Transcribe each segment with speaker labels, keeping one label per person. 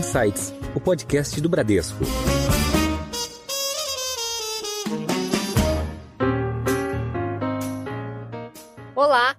Speaker 1: Insights, o podcast do Bradesco.
Speaker 2: Olá,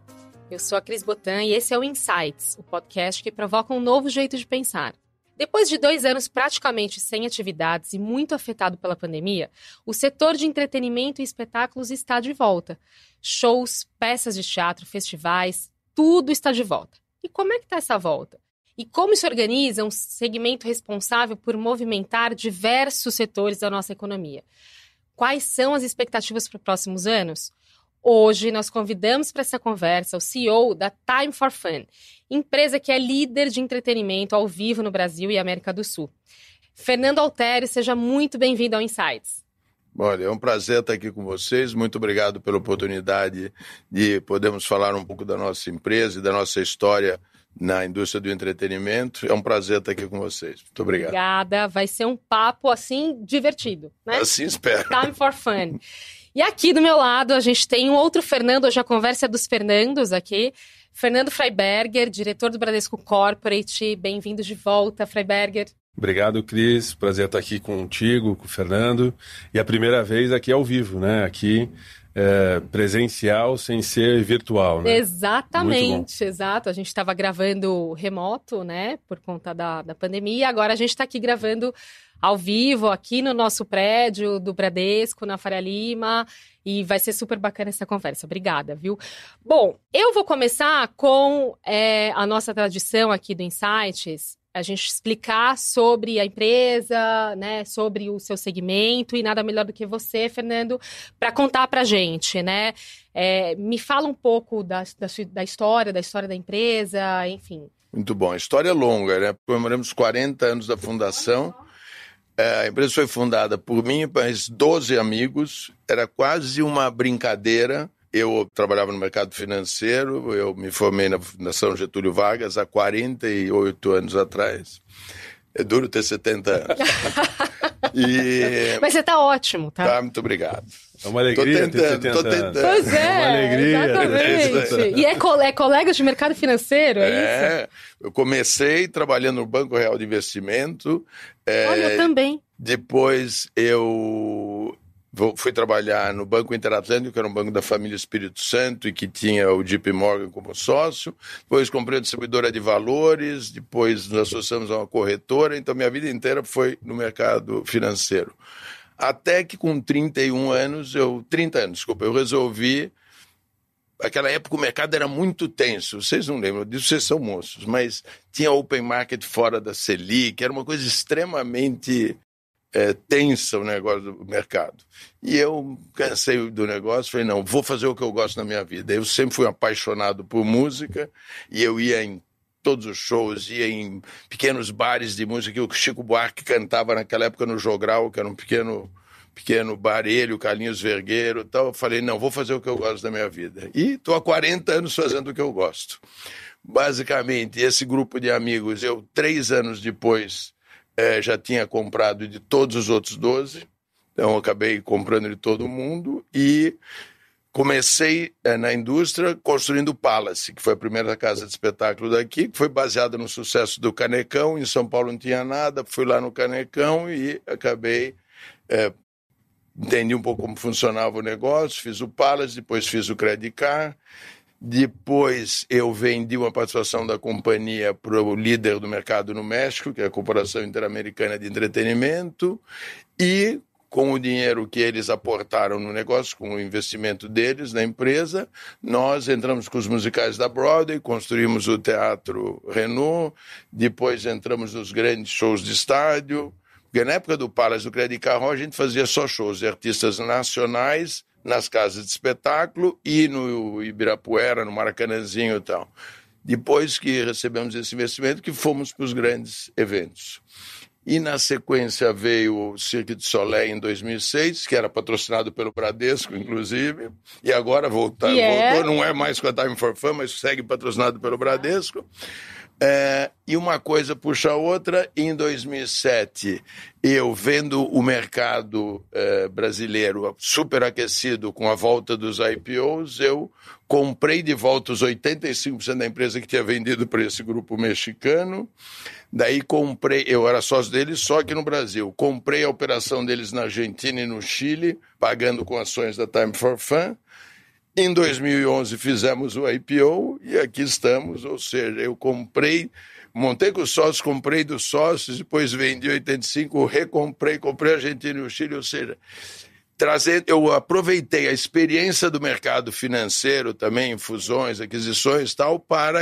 Speaker 2: eu sou a Cris Botan e esse é o Insights, o podcast que provoca um novo jeito de pensar. Depois de dois anos praticamente sem atividades e muito afetado pela pandemia, o setor de entretenimento e espetáculos está de volta. Shows, peças de teatro, festivais, tudo está de volta. E como é que está essa volta? E como se organiza um segmento responsável por movimentar diversos setores da nossa economia? Quais são as expectativas para os próximos anos? Hoje nós convidamos para essa conversa o CEO da Time for Fun, empresa que é líder de entretenimento ao vivo no Brasil e América do Sul. Fernando Altério, seja muito bem-vindo ao Insights.
Speaker 3: Olha, é um prazer estar aqui com vocês. Muito obrigado pela oportunidade de podermos falar um pouco da nossa empresa e da nossa história na indústria do entretenimento. É um prazer estar aqui com vocês. Muito obrigado.
Speaker 2: Obrigada. Vai ser um papo assim divertido, né?
Speaker 3: Assim espero.
Speaker 2: Time for fun. E aqui do meu lado a gente tem um outro Fernando, hoje a conversa é dos Fernandos aqui. Fernando Freiberger, diretor do Bradesco Corporate. Bem-vindo de volta, Freiberger.
Speaker 4: Obrigado, Cris. Prazer estar aqui contigo, com o Fernando. E a primeira vez aqui ao vivo, né? Aqui é, presencial sem ser virtual, né?
Speaker 2: Exatamente, exato. A gente estava gravando remoto, né? Por conta da, da pandemia. Agora a gente está aqui gravando ao vivo, aqui no nosso prédio do Bradesco, na Faria Lima. E vai ser super bacana essa conversa. Obrigada, viu? Bom, eu vou começar com é, a nossa tradição aqui do Insights, a gente explicar sobre a empresa, né, sobre o seu segmento e nada melhor do que você, Fernando, para contar para a gente, né? É, me fala um pouco da, da, da, história, da história da empresa, enfim.
Speaker 3: Muito bom. A história é longa, né? Comemoramos 40 anos da fundação. É, a empresa foi fundada por mim e mais 12 amigos. Era quase uma brincadeira eu trabalhava no mercado financeiro, eu me formei na Fundação Getúlio Vargas há 48 anos atrás. É duro ter 70 anos.
Speaker 2: e... Mas você está ótimo, tá?
Speaker 3: Tá, muito obrigado.
Speaker 4: É uma alegria tô tentando, ter 70 tô tentando.
Speaker 2: Pois é, é uma alegria. Exatamente. e é, cole é colega de mercado financeiro, é,
Speaker 3: é, isso? eu comecei trabalhando no Banco Real de Investimento.
Speaker 2: É, Olha, eu também.
Speaker 3: Depois eu fui trabalhar no Banco Interatlântico, que era um banco da família Espírito Santo e que tinha o JP Morgan como sócio. Depois comprei a distribuidora de valores, depois nos associamos a uma corretora. Então, minha vida inteira foi no mercado financeiro. Até que com 31 anos, eu 30 anos, desculpa, eu resolvi aquela época o mercado era muito tenso. Vocês não lembram disso, vocês são moços, mas tinha open market fora da Selic, era uma coisa extremamente é, tensa o negócio do mercado. E eu cansei do negócio, falei, não, vou fazer o que eu gosto na minha vida. Eu sempre fui apaixonado por música e eu ia em todos os shows, ia em pequenos bares de música o Chico Buarque cantava naquela época no Jogral, que era um pequeno pequeno bar, ele, o Carlinhos Vergueiro tal. Eu falei, não, vou fazer o que eu gosto da minha vida. E estou há 40 anos fazendo o que eu gosto. Basicamente, esse grupo de amigos, eu, três anos depois, é, já tinha comprado de todos os outros 12, então acabei comprando de todo mundo e comecei é, na indústria construindo o Palace, que foi a primeira casa de espetáculo daqui, que foi baseada no sucesso do Canecão. Em São Paulo não tinha nada, fui lá no Canecão e acabei. É, entendi um pouco como funcionava o negócio, fiz o Palace, depois fiz o Credit Card depois eu vendi uma participação da companhia para o líder do mercado no México, que é a Corporação Interamericana de Entretenimento, e com o dinheiro que eles aportaram no negócio, com o investimento deles na empresa, nós entramos com os musicais da Broadway, construímos o Teatro Renault, depois entramos nos grandes shows de estádio, porque na época do Palace do Credit Carro a gente fazia só shows de artistas nacionais nas casas de espetáculo e no Ibirapuera, no Maracanãzinho e tal. Depois que recebemos esse investimento, que fomos para os grandes eventos. E na sequência veio o Cirque de Soleil em 2006, que era patrocinado pelo Bradesco, inclusive, e agora
Speaker 2: yeah.
Speaker 3: voltou, não é mais com a Time for Fun, mas segue patrocinado pelo Bradesco. É, e uma coisa puxa a outra. Em 2007, eu vendo o mercado é, brasileiro superaquecido com a volta dos IPOs, eu comprei de volta os 85% da empresa que tinha vendido para esse grupo mexicano. Daí comprei, eu era sócio deles só aqui no Brasil. Comprei a operação deles na Argentina e no Chile, pagando com ações da Time for Fun. Em 2011 fizemos o IPO e aqui estamos, ou seja, eu comprei, montei com os sócios, comprei dos sócios, depois vendi 85, recomprei, comprei a Argentina e o Chile, ou seja, trazer, eu aproveitei a experiência do mercado financeiro também, fusões, aquisições tal, para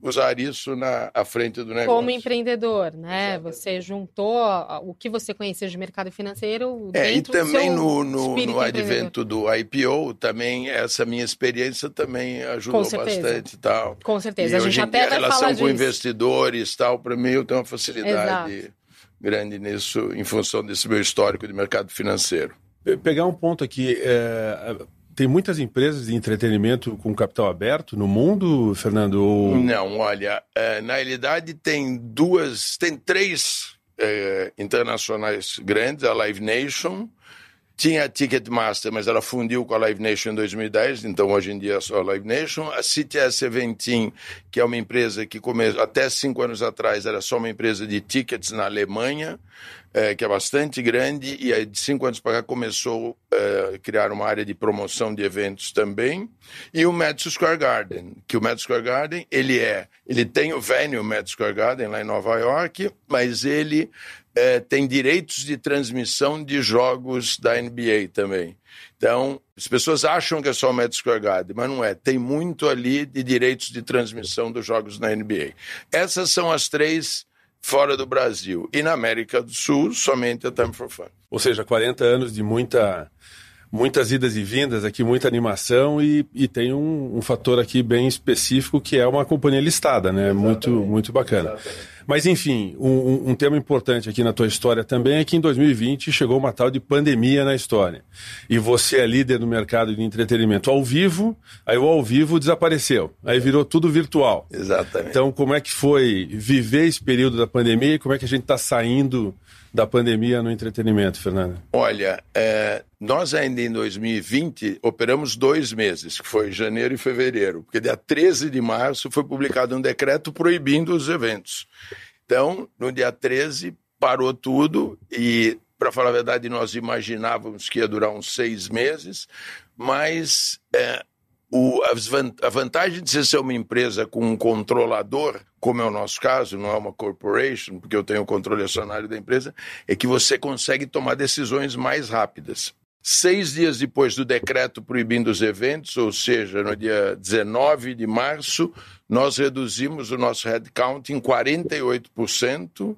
Speaker 3: usar isso na à frente do negócio.
Speaker 2: Como empreendedor, né? Exatamente. Você juntou o que você conhecia de mercado financeiro
Speaker 3: é, e também no, no, no advento do IPO, também essa minha experiência também ajudou bastante tal.
Speaker 2: Com certeza,
Speaker 3: e
Speaker 2: a gente até
Speaker 3: a relação com investidores tal, para mim eu tenho uma facilidade Exato. grande nisso em função desse meu histórico de mercado financeiro.
Speaker 4: Pegar um ponto aqui, é, tem muitas empresas de entretenimento com capital aberto no mundo, Fernando? Ou...
Speaker 3: Não, olha, é, na realidade tem duas, tem três é, internacionais grandes, a Live Nation, tinha Ticketmaster, mas ela fundiu com a Live Nation em 2010, então hoje em dia é só a Live Nation. A CTS Eventim, que é uma empresa que começou, até cinco anos atrás era só uma empresa de tickets na Alemanha, é, que é bastante grande, e aí de cinco anos para cá começou é, a criar uma área de promoção de eventos também. E o Madison Square Garden, que o Madison Square Garden, ele é, ele tem o venue Madison Square Garden lá em Nova York, mas ele é, tem direitos de transmissão de jogos da NBA também. Então, as pessoas acham que é só o Madison Square Garden, mas não é. Tem muito ali de direitos de transmissão dos jogos na NBA. Essas são as três fora do Brasil. E na América do Sul, somente a Time for Fun.
Speaker 4: Ou seja, 40 anos de muita muitas idas e vindas aqui, muita animação e, e tem um, um, fator aqui bem específico que é uma companhia listada, né? Exatamente. Muito, muito bacana. Exatamente. Mas enfim, um, um, tema importante aqui na tua história também é que em 2020 chegou uma tal de pandemia na história. E você é líder no mercado de entretenimento ao vivo, aí o ao vivo desapareceu. Aí virou tudo virtual.
Speaker 3: Exatamente.
Speaker 4: Então, como é que foi viver esse período da pandemia e como é que a gente está saindo da pandemia no entretenimento, Fernando?
Speaker 3: Olha, é, nós ainda em 2020 operamos dois meses, que foi janeiro e fevereiro, porque dia 13 de março foi publicado um decreto proibindo os eventos. Então, no dia 13, parou tudo e, para falar a verdade, nós imaginávamos que ia durar uns seis meses, mas é, o, a vantagem de você ser uma empresa com um controlador, como é o nosso caso, não é uma corporation, porque eu tenho o controle acionário da empresa, é que você consegue tomar decisões mais rápidas. Seis dias depois do decreto proibindo os eventos, ou seja, no dia 19 de março, nós reduzimos o nosso headcount em 48%.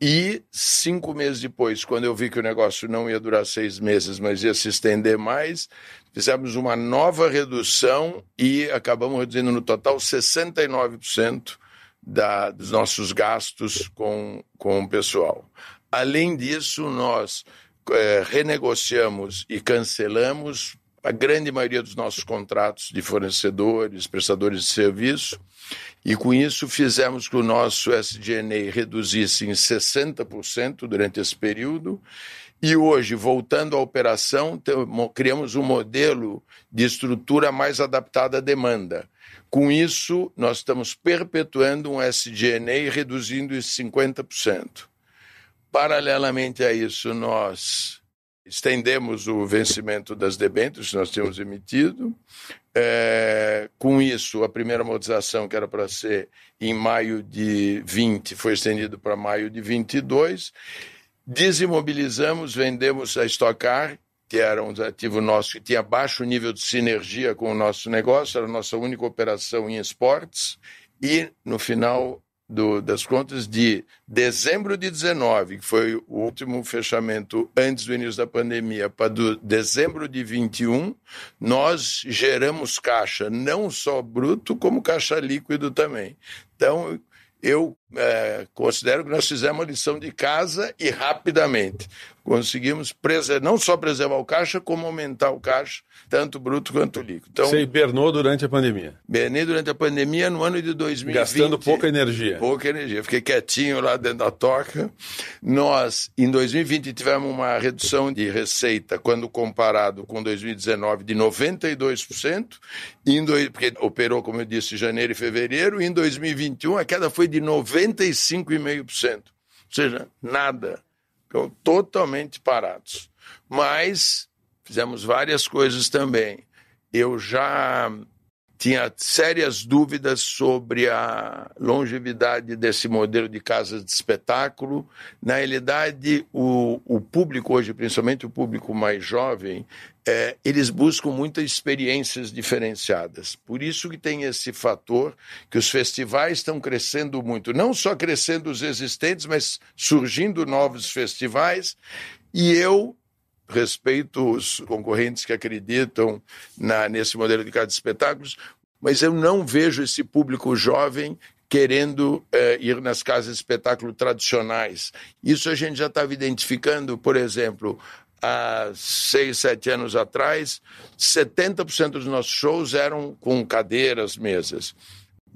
Speaker 3: E cinco meses depois, quando eu vi que o negócio não ia durar seis meses, mas ia se estender mais, fizemos uma nova redução e acabamos reduzindo no total 69% da, dos nossos gastos com, com o pessoal. Além disso, nós é, renegociamos e cancelamos a grande maioria dos nossos contratos de fornecedores, prestadores de serviço, e com isso fizemos que o nosso SG&A reduzisse em 60% durante esse período, e hoje, voltando à operação, criamos um modelo de estrutura mais adaptada à demanda. Com isso, nós estamos perpetuando um SG&A reduzindo em 50%. Paralelamente a isso, nós estendemos o vencimento das debêntures que nós tínhamos emitido. É, com isso, a primeira amortização, que era para ser em maio de 20, foi estendida para maio de 22. Desimobilizamos, vendemos a Stock Car, que era um ativo nosso que tinha baixo nível de sinergia com o nosso negócio, era a nossa única operação em esportes. E, no final, do, das contas de dezembro de 19, que foi o último fechamento antes do início da pandemia, para do, dezembro de 21, nós geramos caixa, não só bruto, como caixa líquido também. Então, eu é, considero que nós fizemos a lição de casa e rapidamente conseguimos não só preservar o caixa, como aumentar o caixa, tanto bruto quanto líquido.
Speaker 4: Então, Você hibernou durante a pandemia?
Speaker 3: Hibernei durante a pandemia no ano de 2020.
Speaker 4: Gastando pouca energia.
Speaker 3: Pouca energia. Fiquei quietinho lá dentro da toca. Nós, em 2020, tivemos uma redução de receita, quando comparado com 2019, de 92%, em dois, porque operou, como eu disse, janeiro e fevereiro, e em 2021 a queda foi de 95,5%. Ou seja, nada totalmente parados. Mas fizemos várias coisas também. Eu já tinha sérias dúvidas sobre a longevidade desse modelo de casas de espetáculo. Na realidade, o, o público hoje, principalmente o público mais jovem, é, eles buscam muitas experiências diferenciadas. Por isso que tem esse fator que os festivais estão crescendo muito, não só crescendo os existentes, mas surgindo novos festivais. E eu respeito os concorrentes que acreditam na, nesse modelo de casa de espetáculos, mas eu não vejo esse público jovem querendo eh, ir nas casas de espetáculo tradicionais. Isso a gente já estava identificando, por exemplo, há seis, sete anos atrás, 70% dos nossos shows eram com cadeiras, mesas.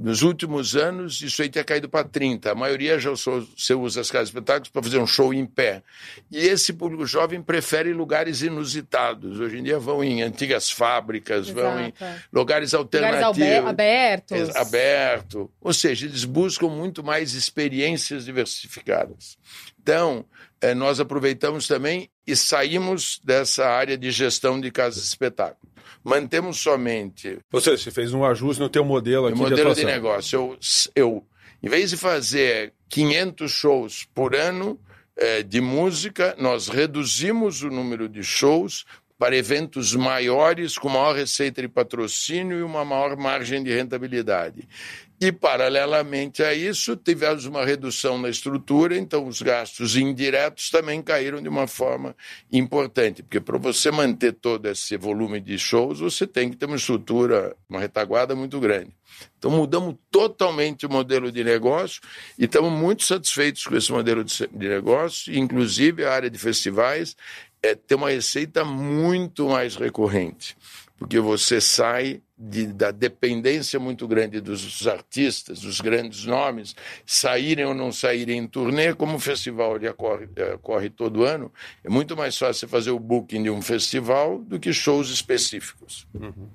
Speaker 3: Nos últimos anos, isso aí tinha caído para 30. A maioria já você usa as casas de espetáculos para fazer um show em pé. E esse público jovem prefere lugares inusitados. Hoje em dia vão em antigas fábricas, Exato. vão em lugares alternativos. Lugares
Speaker 2: abertos.
Speaker 3: Aberto. Ou seja, eles buscam muito mais experiências diversificadas. Então, eh, nós aproveitamos também e saímos dessa área de gestão de casas de espetáculo mantemos somente.
Speaker 4: Ou seja, você fez um ajuste no teu modelo aqui
Speaker 3: no modelo
Speaker 4: de,
Speaker 3: de negócio. Eu, eu, em vez de fazer 500 shows por ano é, de música, nós reduzimos o número de shows para eventos maiores, com maior receita de patrocínio e uma maior margem de rentabilidade. E, paralelamente a isso, tivemos uma redução na estrutura, então os gastos indiretos também caíram de uma forma importante, porque para você manter todo esse volume de shows, você tem que ter uma estrutura, uma retaguarda muito grande. Então, mudamos totalmente o modelo de negócio e estamos muito satisfeitos com esse modelo de negócio, inclusive a área de festivais é, tem uma receita muito mais recorrente, porque você sai de, da dependência muito grande dos artistas, dos grandes nomes, saírem ou não saírem em turnê, como o festival ocorre, ocorre todo ano, é muito mais fácil fazer o booking de um festival do que shows específicos.
Speaker 4: Uhum.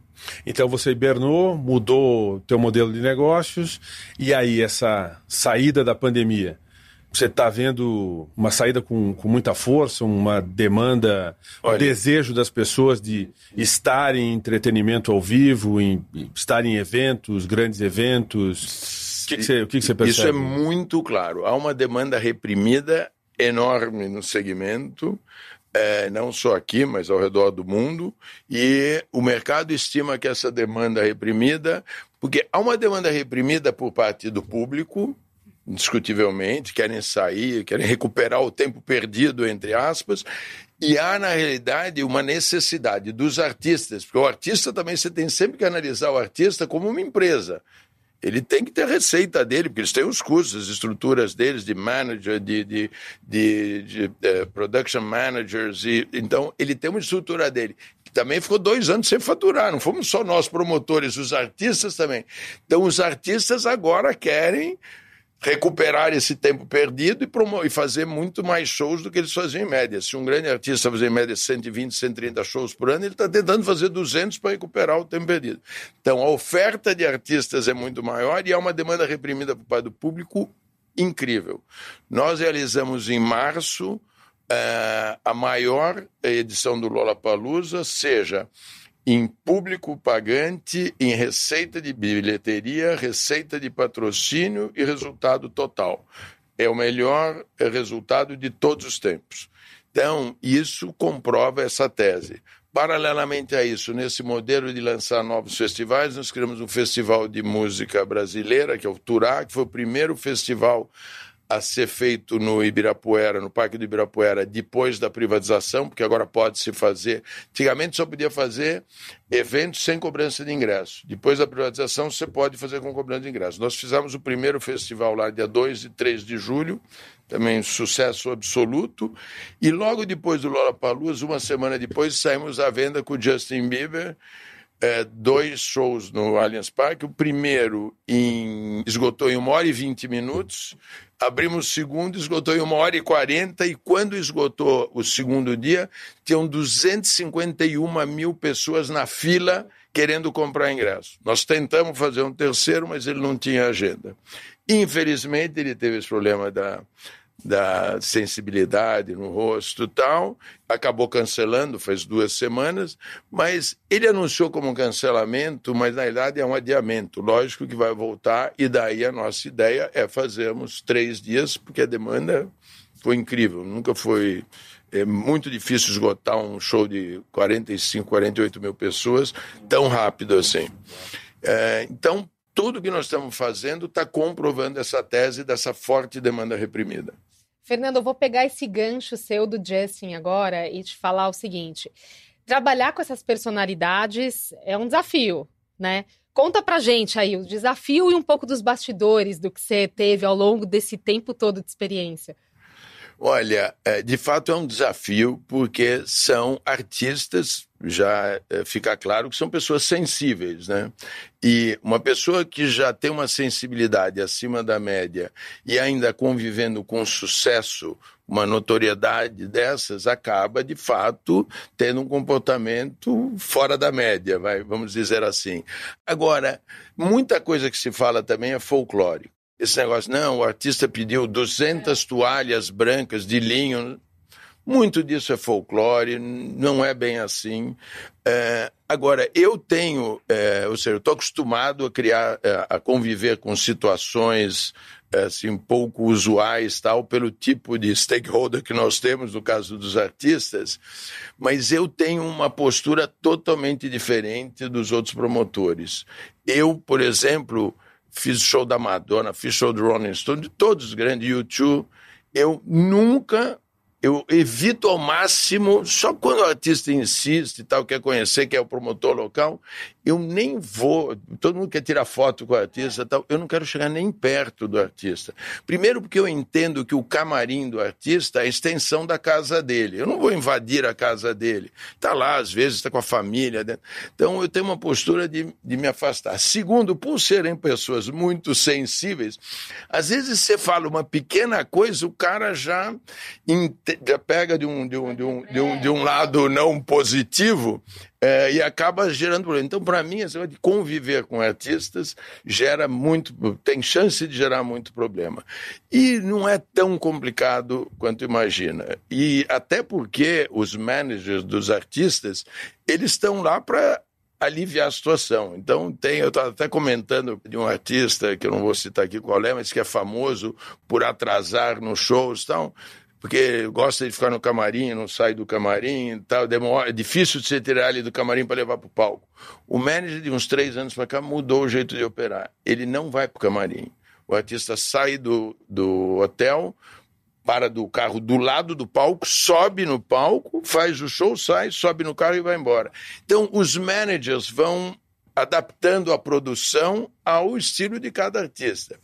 Speaker 4: Então você hibernou, mudou teu modelo de negócios, e aí essa saída da pandemia você está vendo uma saída com, com muita força, uma demanda, Olha, um desejo das pessoas de estar em entretenimento ao vivo, em, estar em eventos, grandes eventos? O que, que, você, o que, que você percebe?
Speaker 3: Isso é muito claro. Há uma demanda reprimida enorme no segmento. É, não só aqui, mas ao redor do mundo, e o mercado estima que essa demanda reprimida, porque há uma demanda reprimida por parte do público, indiscutivelmente, querem sair, querem recuperar o tempo perdido, entre aspas, e há, na realidade, uma necessidade dos artistas, porque o artista também você tem sempre que analisar o artista como uma empresa. Ele tem que ter a receita dele, porque eles têm os custos, as estruturas deles de manager, de, de, de, de uh, production managers, e, então ele tem uma estrutura dele. Também ficou dois anos sem faturar, não fomos só nós promotores, os artistas também. Então os artistas agora querem recuperar esse tempo perdido e, e, fazer muito mais shows do que eles faziam em média. Se um grande artista fazia em média 120, 130 shows por ano, ele está tentando fazer 200 para recuperar o tempo perdido. Então, a oferta de artistas é muito maior e há uma demanda reprimida por parte do público incrível. Nós realizamos em março uh, a maior edição do Lollapalooza, seja em público pagante, em receita de bilheteria, receita de patrocínio e resultado total. É o melhor resultado de todos os tempos. Então, isso comprova essa tese. Paralelamente a isso, nesse modelo de lançar novos festivais, nós criamos um festival de música brasileira, que é o Turá, que foi o primeiro festival a ser feito no Ibirapuera, no Parque do Ibirapuera, depois da privatização, porque agora pode se fazer. Antigamente só podia fazer eventos sem cobrança de ingresso. Depois da privatização, você pode fazer com cobrança de ingresso. Nós fizemos o primeiro festival lá, dia 2 e 3 de julho, também sucesso absoluto. E logo depois do Lollapalooza, uma semana depois, saímos à venda com o Justin Bieber é, dois shows no Allianz Parque. O primeiro em, esgotou em uma hora e vinte minutos. Abrimos o segundo, esgotou em uma hora e quarenta. E quando esgotou o segundo dia, tinham 251 mil pessoas na fila querendo comprar ingresso. Nós tentamos fazer um terceiro, mas ele não tinha agenda. Infelizmente, ele teve esse problema da da sensibilidade no rosto e tal. Acabou cancelando faz duas semanas, mas ele anunciou como um cancelamento, mas na verdade é um adiamento. Lógico que vai voltar, e daí a nossa ideia é fazermos três dias, porque a demanda foi incrível. Nunca foi. É muito difícil esgotar um show de 45, 48 mil pessoas tão rápido assim. É, então, tudo que nós estamos fazendo está comprovando essa tese dessa forte demanda reprimida.
Speaker 2: Fernando, eu vou pegar esse gancho seu do Justin agora e te falar o seguinte: trabalhar com essas personalidades é um desafio, né? Conta pra gente aí o desafio e um pouco dos bastidores do que você teve ao longo desse tempo todo de experiência.
Speaker 3: Olha, é, de fato é um desafio, porque são artistas, já é, fica claro que são pessoas sensíveis, né? E uma pessoa que já tem uma sensibilidade acima da média e ainda convivendo com sucesso, uma notoriedade dessas, acaba, de fato, tendo um comportamento fora da média, vai, vamos dizer assim. Agora, muita coisa que se fala também é folclórico. Esse negócio, não, o artista pediu 200 toalhas brancas de linho. Muito disso é folclore, não é bem assim. É, agora, eu tenho, é, ou seja, eu estou acostumado a criar, é, a conviver com situações é, assim, pouco usuais, tal, pelo tipo de stakeholder que nós temos, no caso dos artistas, mas eu tenho uma postura totalmente diferente dos outros promotores. Eu, por exemplo, fiz show da Madonna, fiz show do Rolling Stone, de todos os grandes, YouTube. Eu nunca eu evito ao máximo, só quando o artista insiste e tal, quer conhecer, quer é o promotor local, eu nem vou. Todo mundo quer tirar foto com o artista tal, eu não quero chegar nem perto do artista. Primeiro, porque eu entendo que o camarim do artista é a extensão da casa dele. Eu não vou invadir a casa dele. Está lá, às vezes, está com a família. Né? Então, eu tenho uma postura de, de me afastar. Segundo, por serem pessoas muito sensíveis, às vezes você fala uma pequena coisa, o cara já já pega de um, de um, de um, de um, de um lado não positivo é, e acaba gerando problema. Então, para mim, essa de conviver com artistas gera muito, tem chance de gerar muito problema. E não é tão complicado quanto imagina. E até porque os managers dos artistas, eles estão lá para aliviar a situação. Então, tem, eu estava até comentando de um artista, que eu não vou citar aqui qual é, mas que é famoso por atrasar nos shows. Então, porque gosta de ficar no camarim, não sai do camarim e tal, demora, é difícil de você tirar ele do camarim para levar para o palco. O manager de uns três anos para cá mudou o jeito de operar. Ele não vai para o camarim. O artista sai do, do hotel, para do carro do lado do palco, sobe no palco, faz o show, sai, sobe no carro e vai embora. Então, os managers vão adaptando a produção ao estilo de cada artista.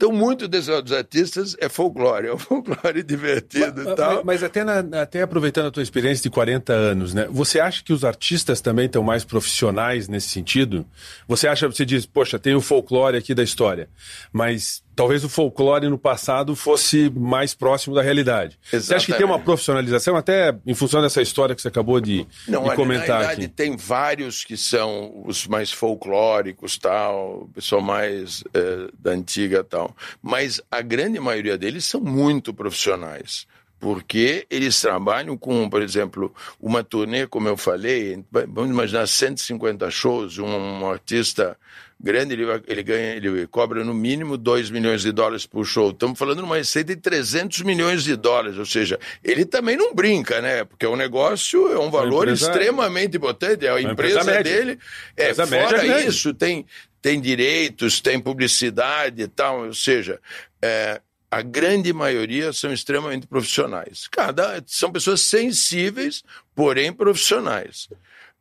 Speaker 3: Então, muito desses artistas é folclore, é um folclore divertido
Speaker 4: mas,
Speaker 3: e tal.
Speaker 4: Mas até, na, até aproveitando a tua experiência de 40 anos, né? Você acha que os artistas também estão mais profissionais nesse sentido? Você acha, você diz, poxa, tem o folclore aqui da história, mas talvez o folclore no passado fosse mais próximo da realidade. Exatamente. Você acha que tem uma profissionalização, até em função dessa história que você acabou de, Não, de comentar na verdade,
Speaker 3: tem vários que são os mais folclóricos, tal, pessoal mais é, da antiga tal. Mas a grande maioria deles são muito profissionais porque eles trabalham com, por exemplo, uma turnê, como eu falei, vamos imaginar 150 shows, um, um artista grande, ele, ele ganha, ele cobra no mínimo 2 milhões de dólares por show. Estamos falando de uma receita de 300 milhões de dólares, ou seja, ele também não brinca, né? Porque o negócio é um valor empresa, extremamente importante, é a empresa, empresa dele. É, fora isso, tem, tem direitos, tem publicidade e tal, ou seja, é, a grande maioria são extremamente profissionais. Cada são pessoas sensíveis, porém profissionais.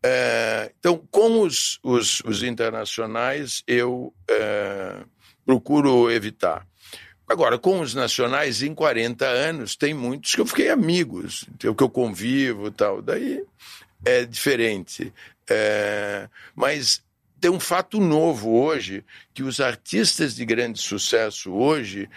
Speaker 3: É, então, com os, os, os internacionais, eu é, procuro evitar. Agora, com os nacionais, em 40 anos, tem muitos que eu fiquei amigos, que eu convivo tal. Daí é diferente. É, mas tem um fato novo hoje, que os artistas de grande sucesso hoje,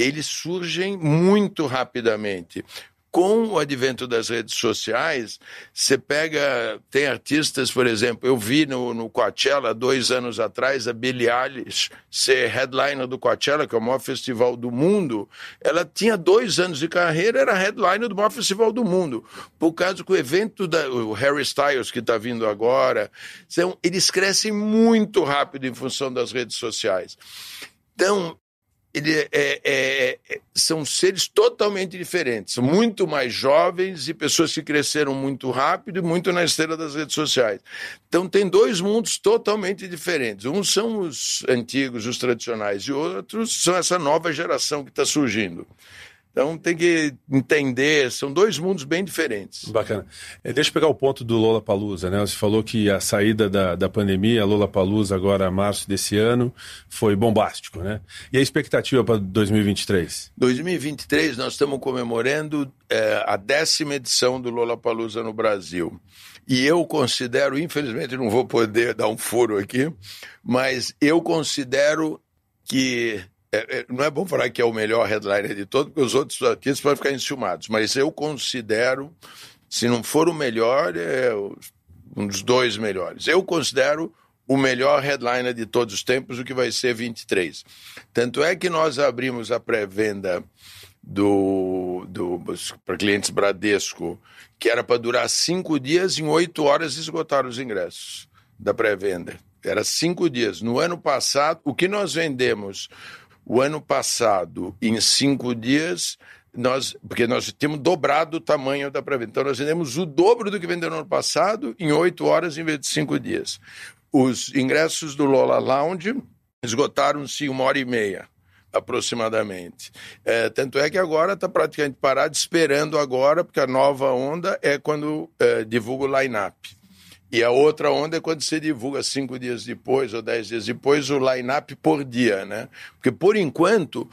Speaker 3: eles surgem muito rapidamente com o advento das redes sociais, você pega. Tem artistas, por exemplo, eu vi no, no Coachella, dois anos atrás, a Billie Eilish ser headliner do Coachella, que é o maior festival do mundo. Ela tinha dois anos de carreira, era headliner do maior festival do mundo. Por causa que o evento da o Harry Styles, que está vindo agora, eles crescem muito rápido em função das redes sociais. Então, ele é, é, é, são seres totalmente diferentes, muito mais jovens e pessoas que cresceram muito rápido e muito na esteira das redes sociais. Então tem dois mundos totalmente diferentes. Uns são os antigos, os tradicionais, e outros são essa nova geração que está surgindo. Então tem que entender, são dois mundos bem diferentes.
Speaker 4: Bacana. É, deixa eu pegar o ponto do Lola Palusa, né? Você falou que a saída da, da pandemia, a Lola Palusa agora março desse ano, foi bombástico, né? E a expectativa para 2023?
Speaker 3: 2023 nós estamos comemorando é, a décima edição do Lola Palusa no Brasil. E eu considero, infelizmente não vou poder dar um furo aqui, mas eu considero que é, é, não é bom falar que é o melhor headliner de todos, porque os outros artistas podem ficar enciumados, mas eu considero, se não for o melhor, é um dos dois melhores. Eu considero o melhor headliner de todos os tempos, o que vai ser 23. Tanto é que nós abrimos a pré-venda do, do para clientes Bradesco, que era para durar cinco dias, em oito horas esgotaram os ingressos da pré-venda. Era cinco dias. No ano passado, o que nós vendemos o ano passado, em cinco dias, nós, porque nós temos dobrado o tamanho da pré-venda. Então, nós vendemos o dobro do que vendeu no ano passado em oito horas em vez de cinco dias. Os ingressos do Lola Lounge esgotaram-se uma hora e meia aproximadamente. É, tanto é que agora está praticamente parado, esperando agora, porque a nova onda é quando é, divulga o line-up. E a outra onda é quando você divulga cinco dias depois ou dez dias depois o line-up por dia, né? Porque por enquanto,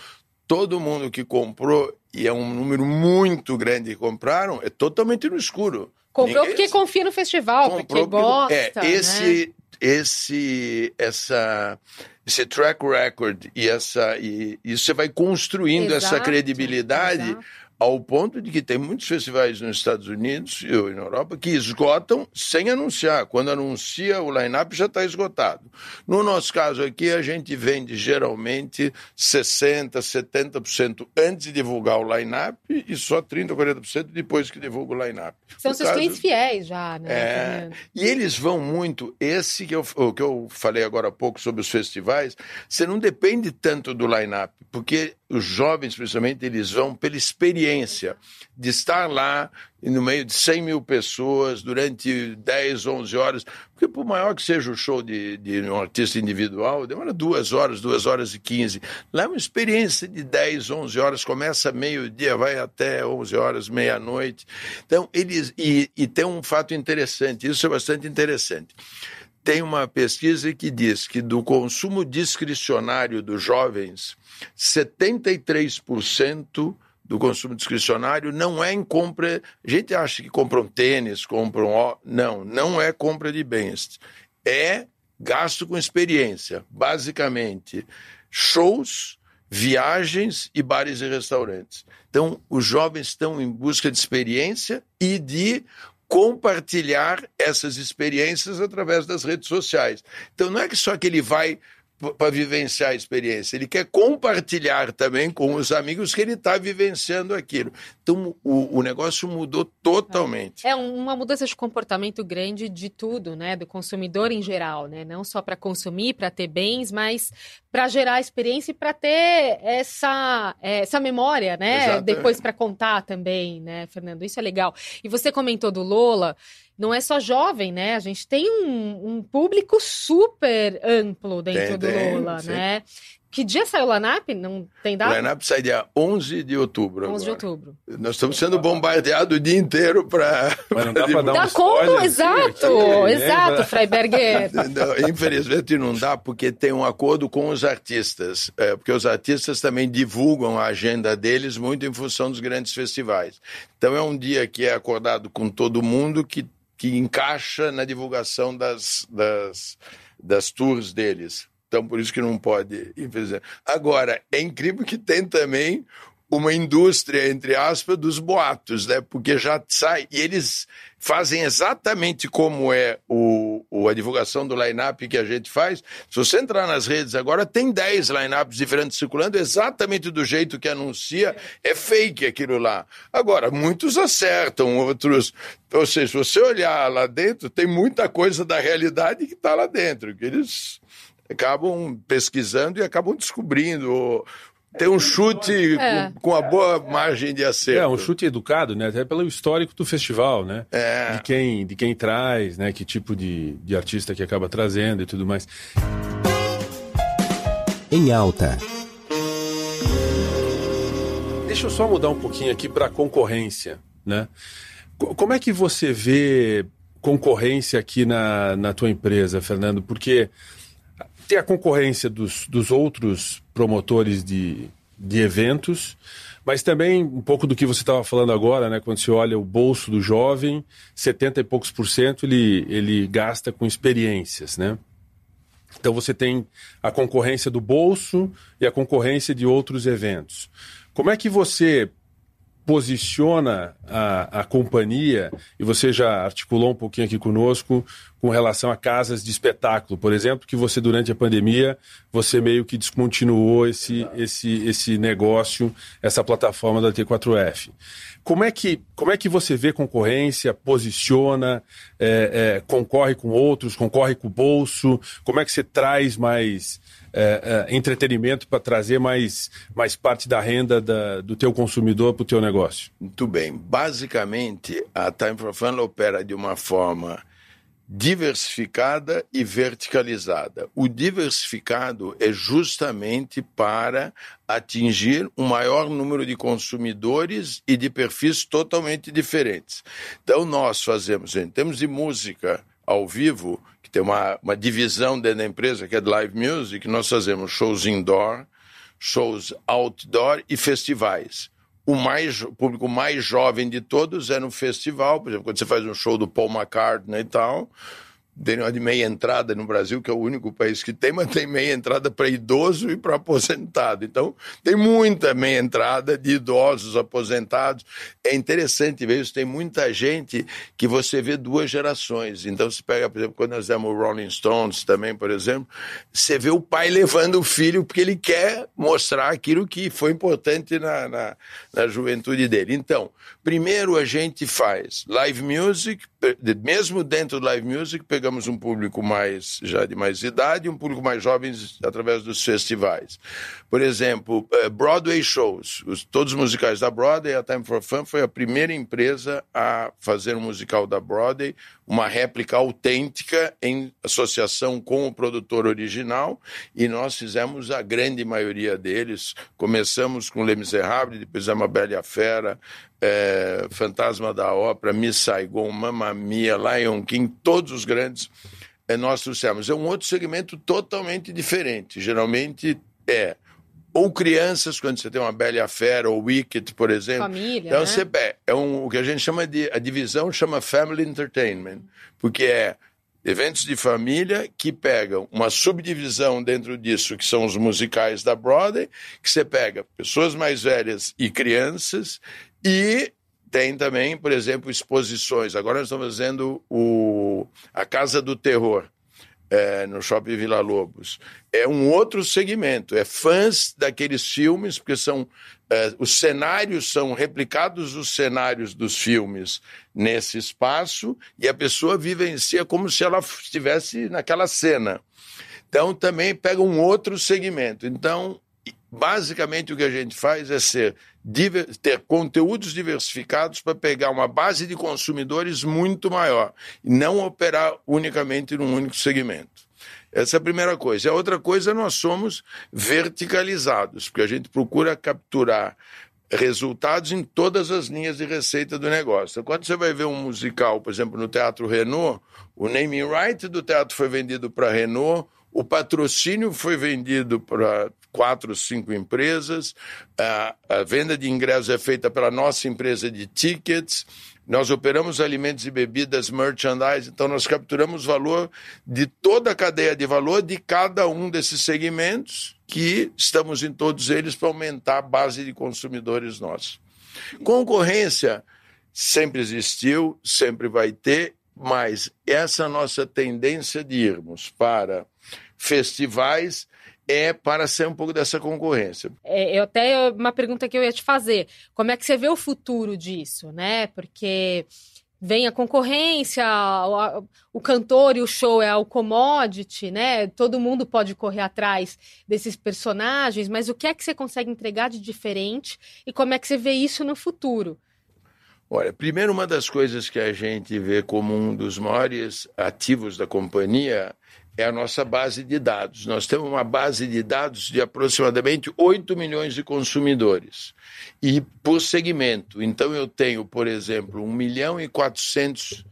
Speaker 3: todo mundo que comprou, e é um número muito grande que compraram, é totalmente no escuro.
Speaker 2: Comprou Ninguém... porque confia no festival, comprou porque gosta. É,
Speaker 3: esse,
Speaker 2: né?
Speaker 3: esse, essa, esse track record e essa, e, e você vai construindo exato, essa credibilidade. Exato ao ponto de que tem muitos festivais nos Estados Unidos e na Europa que esgotam sem anunciar. Quando anuncia, o line-up já está esgotado. No nosso caso aqui, a gente vende geralmente 60%, 70% antes de divulgar o line-up e só 30%, 40% depois que divulga o line-up.
Speaker 2: São seus caso, clientes fiéis já, né?
Speaker 3: É, e eles vão muito. Esse que eu, que eu falei agora há pouco sobre os festivais, você não depende tanto do line-up, porque os jovens, principalmente, eles vão pela experiência de estar lá no meio de 100 mil pessoas durante 10, 11 horas. Porque, por maior que seja o show de, de um artista individual, demora duas horas, duas horas e 15. Lá é uma experiência de 10, 11 horas, começa meio-dia, vai até 11 horas, meia-noite. Então, eles. E, e tem um fato interessante, isso é bastante interessante tem uma pesquisa que diz que do consumo discricionário dos jovens, 73% do consumo discricionário não é em compra. A gente acha que compram tênis, compram. Não, não é compra de bens. É gasto com experiência. Basicamente, shows, viagens e bares e restaurantes. Então, os jovens estão em busca de experiência e de compartilhar essas experiências através das redes sociais. Então não é que só que ele vai para vivenciar a experiência. Ele quer compartilhar também com os amigos que ele está vivenciando aquilo. Então, o, o, negócio mudou totalmente.
Speaker 2: É uma mudança de comportamento grande de tudo, né? Do consumidor em geral, né? Não só para consumir, para ter bens, mas para gerar experiência e para ter essa, essa memória, né? Exatamente. Depois para contar também, né, Fernando? Isso é legal. E você comentou do Lola não é só jovem, né? A gente tem um, um público super amplo dentro tem, do Lola, tem, né? Que dia saiu o line-up? Não tem data?
Speaker 3: O line-up sai dia 11 de outubro.
Speaker 2: 11 de
Speaker 3: agora.
Speaker 2: outubro.
Speaker 3: Nós estamos sendo bombardeados o dia inteiro para.
Speaker 4: Mas não dá pra dar um
Speaker 2: Dá como?
Speaker 4: assim,
Speaker 2: Exato,
Speaker 4: aqui,
Speaker 2: exato,
Speaker 4: né?
Speaker 2: Freiberger.
Speaker 3: Não, Infelizmente não dá, porque tem um acordo com os artistas. É, porque os artistas também divulgam a agenda deles muito em função dos grandes festivais. Então é um dia que é acordado com todo mundo que, que encaixa na divulgação das, das, das tours deles. Então por isso que não pode. Agora, é incrível que tem também uma indústria, entre aspas, dos boatos, né? Porque já sai. E eles fazem exatamente como é o, o- a divulgação do line-up que a gente faz. Se você entrar nas redes agora, tem 10 line-ups diferentes circulando, exatamente do jeito que anuncia. É fake aquilo lá. Agora, muitos acertam, outros. Ou seja, se você olhar lá dentro, tem muita coisa da realidade que está lá dentro, que eles acabam pesquisando e acabam descobrindo. Tem um chute
Speaker 2: É.
Speaker 3: com, com a boa margem de acerto.
Speaker 4: É, um chute educado, né? Até pelo histórico do festival, né?
Speaker 3: É.
Speaker 4: De quem, de quem traz, né? Que tipo de, de artista que acaba trazendo e tudo mais.
Speaker 1: Em alta.
Speaker 4: Deixa eu só mudar um pouquinho aqui para concorrência, né? Co- Como é que você vê concorrência aqui na, na tua empresa, Fernando? Porque tem a concorrência dos, dos outros promotores de, de eventos, mas também um pouco do que você estava falando agora, né? Quando você olha o bolso do jovem, 70 e poucos por cento ele, ele gasta com experiências, né? Então você tem a concorrência do bolso e a concorrência de outros eventos. Como é que você posiciona a, a companhia, e você já articulou um pouquinho aqui conosco, com relação a casas de espetáculo, por exemplo, que você, durante a pandemia, você meio que descontinuou esse, esse, esse negócio, essa plataforma da T4F. Como é que, como é que você vê concorrência, posiciona, é, é, concorre com outros, concorre com o bolso? Como é que você traz mais é, é, entretenimento para trazer mais, mais parte da renda da- do teu consumidor para o teu negócio?
Speaker 3: Muito bem. Basicamente, a Time for Fun opera de uma forma diversificada e verticalizada. O diversificado é justamente para atingir um maior número de consumidores e de perfis totalmente diferentes. Então, nós fazemos, em termos de música ao vivo, tem uma, uma divisão dentro da empresa que é de live music, nós fazemos shows indoor, shows outdoor e festivais. O, mais, o público mais jovem de todos é no festival, por exemplo, quando você faz um show do Paul McCartney e tal, tem uma de meia entrada no Brasil, que é o único país que tem, mas tem meia entrada para idoso e para aposentado. Então, tem muita meia entrada de idosos aposentados. É interessante ver isso, tem muita gente que você vê duas gerações. Então, se pega, por exemplo, quando nós demos o Rolling Stones também, por exemplo, você vê o pai levando o filho porque ele quer mostrar aquilo que foi importante na, na, na juventude dele. Então, primeiro a gente faz live music, mesmo dentro do live music, pegamos um público mais já de mais idade, um público mais jovem através dos festivais. Por exemplo, eh, Broadway shows, os, todos os musicais da Broadway, a Time for Fun foi a primeira empresa a fazer um musical da Broadway, uma réplica autêntica em associação com o produtor original, e nós fizemos a grande maioria deles. Começamos com Les Miserables, depois fizemos a Bela e a Fera, eh, Fantasma da Ópera, Miss Saigon, Mamma Mia, Lion King, todos os grandes eh, nós trouxemos. É um outro segmento totalmente diferente. Geralmente é ou crianças, quando você tem uma Bela e a Fera, ou Wicked, por exemplo.
Speaker 2: Família,
Speaker 3: Então,
Speaker 2: né?
Speaker 3: você é, é um, o que a gente chama de. A divisão chama Family Entertainment, porque é eventos de família que pegam uma subdivisão dentro disso, que são os musicais da Broadway, que você pega pessoas mais velhas e crianças, e tem também, por exemplo, exposições. Agora nós estamos fazendo o, a Casa do Terror. é, no Shopping Vila Lobos. É um outro segmento, é fãs daqueles filmes, porque são é, os cenários são replicados os cenários dos filmes nesse espaço e a pessoa vivencia como se ela estivesse naquela cena. Então também pega um outro segmento. Então, basicamente o que a gente faz é ser, ter conteúdos diversificados para pegar uma base de consumidores muito maior e não operar unicamente num único segmento. Essa é a primeira coisa. A outra coisa, nós somos verticalizados, porque a gente procura capturar resultados em todas as linhas de receita do negócio. Então, quando você vai ver um musical, por exemplo, no Teatro Renault, o naming right do teatro foi vendido para Renault, o patrocínio foi vendido para quatro, cinco empresas, a, a venda de ingressos é feita pela nossa empresa de tickets, nós operamos alimentos e bebidas, merchandise, então nós capturamos valor de toda a cadeia de valor de cada um desses segmentos, que estamos em todos eles para aumentar a base de consumidores nossos. Concorrência sempre existiu, sempre vai ter, mas essa nossa tendência de irmos para festivais é para ser um pouco dessa concorrência.
Speaker 2: É, eu até uma pergunta que eu ia te fazer, como é que você vê o futuro disso, né? Porque vem a concorrência, o, o, cantor e o show é o commodity, né? Todo mundo pode correr atrás desses personagens, mas o que é que você consegue entregar de diferente e como é que você vê isso no futuro?
Speaker 3: Olha, primeiro uma das coisas que a gente vê como um dos maiores ativos da companhia é a nossa base de dados. Nós temos uma base de dados de aproximadamente 8 milhões de consumidores. E por segmento. Então, eu tenho, por exemplo, 1 milhão e 400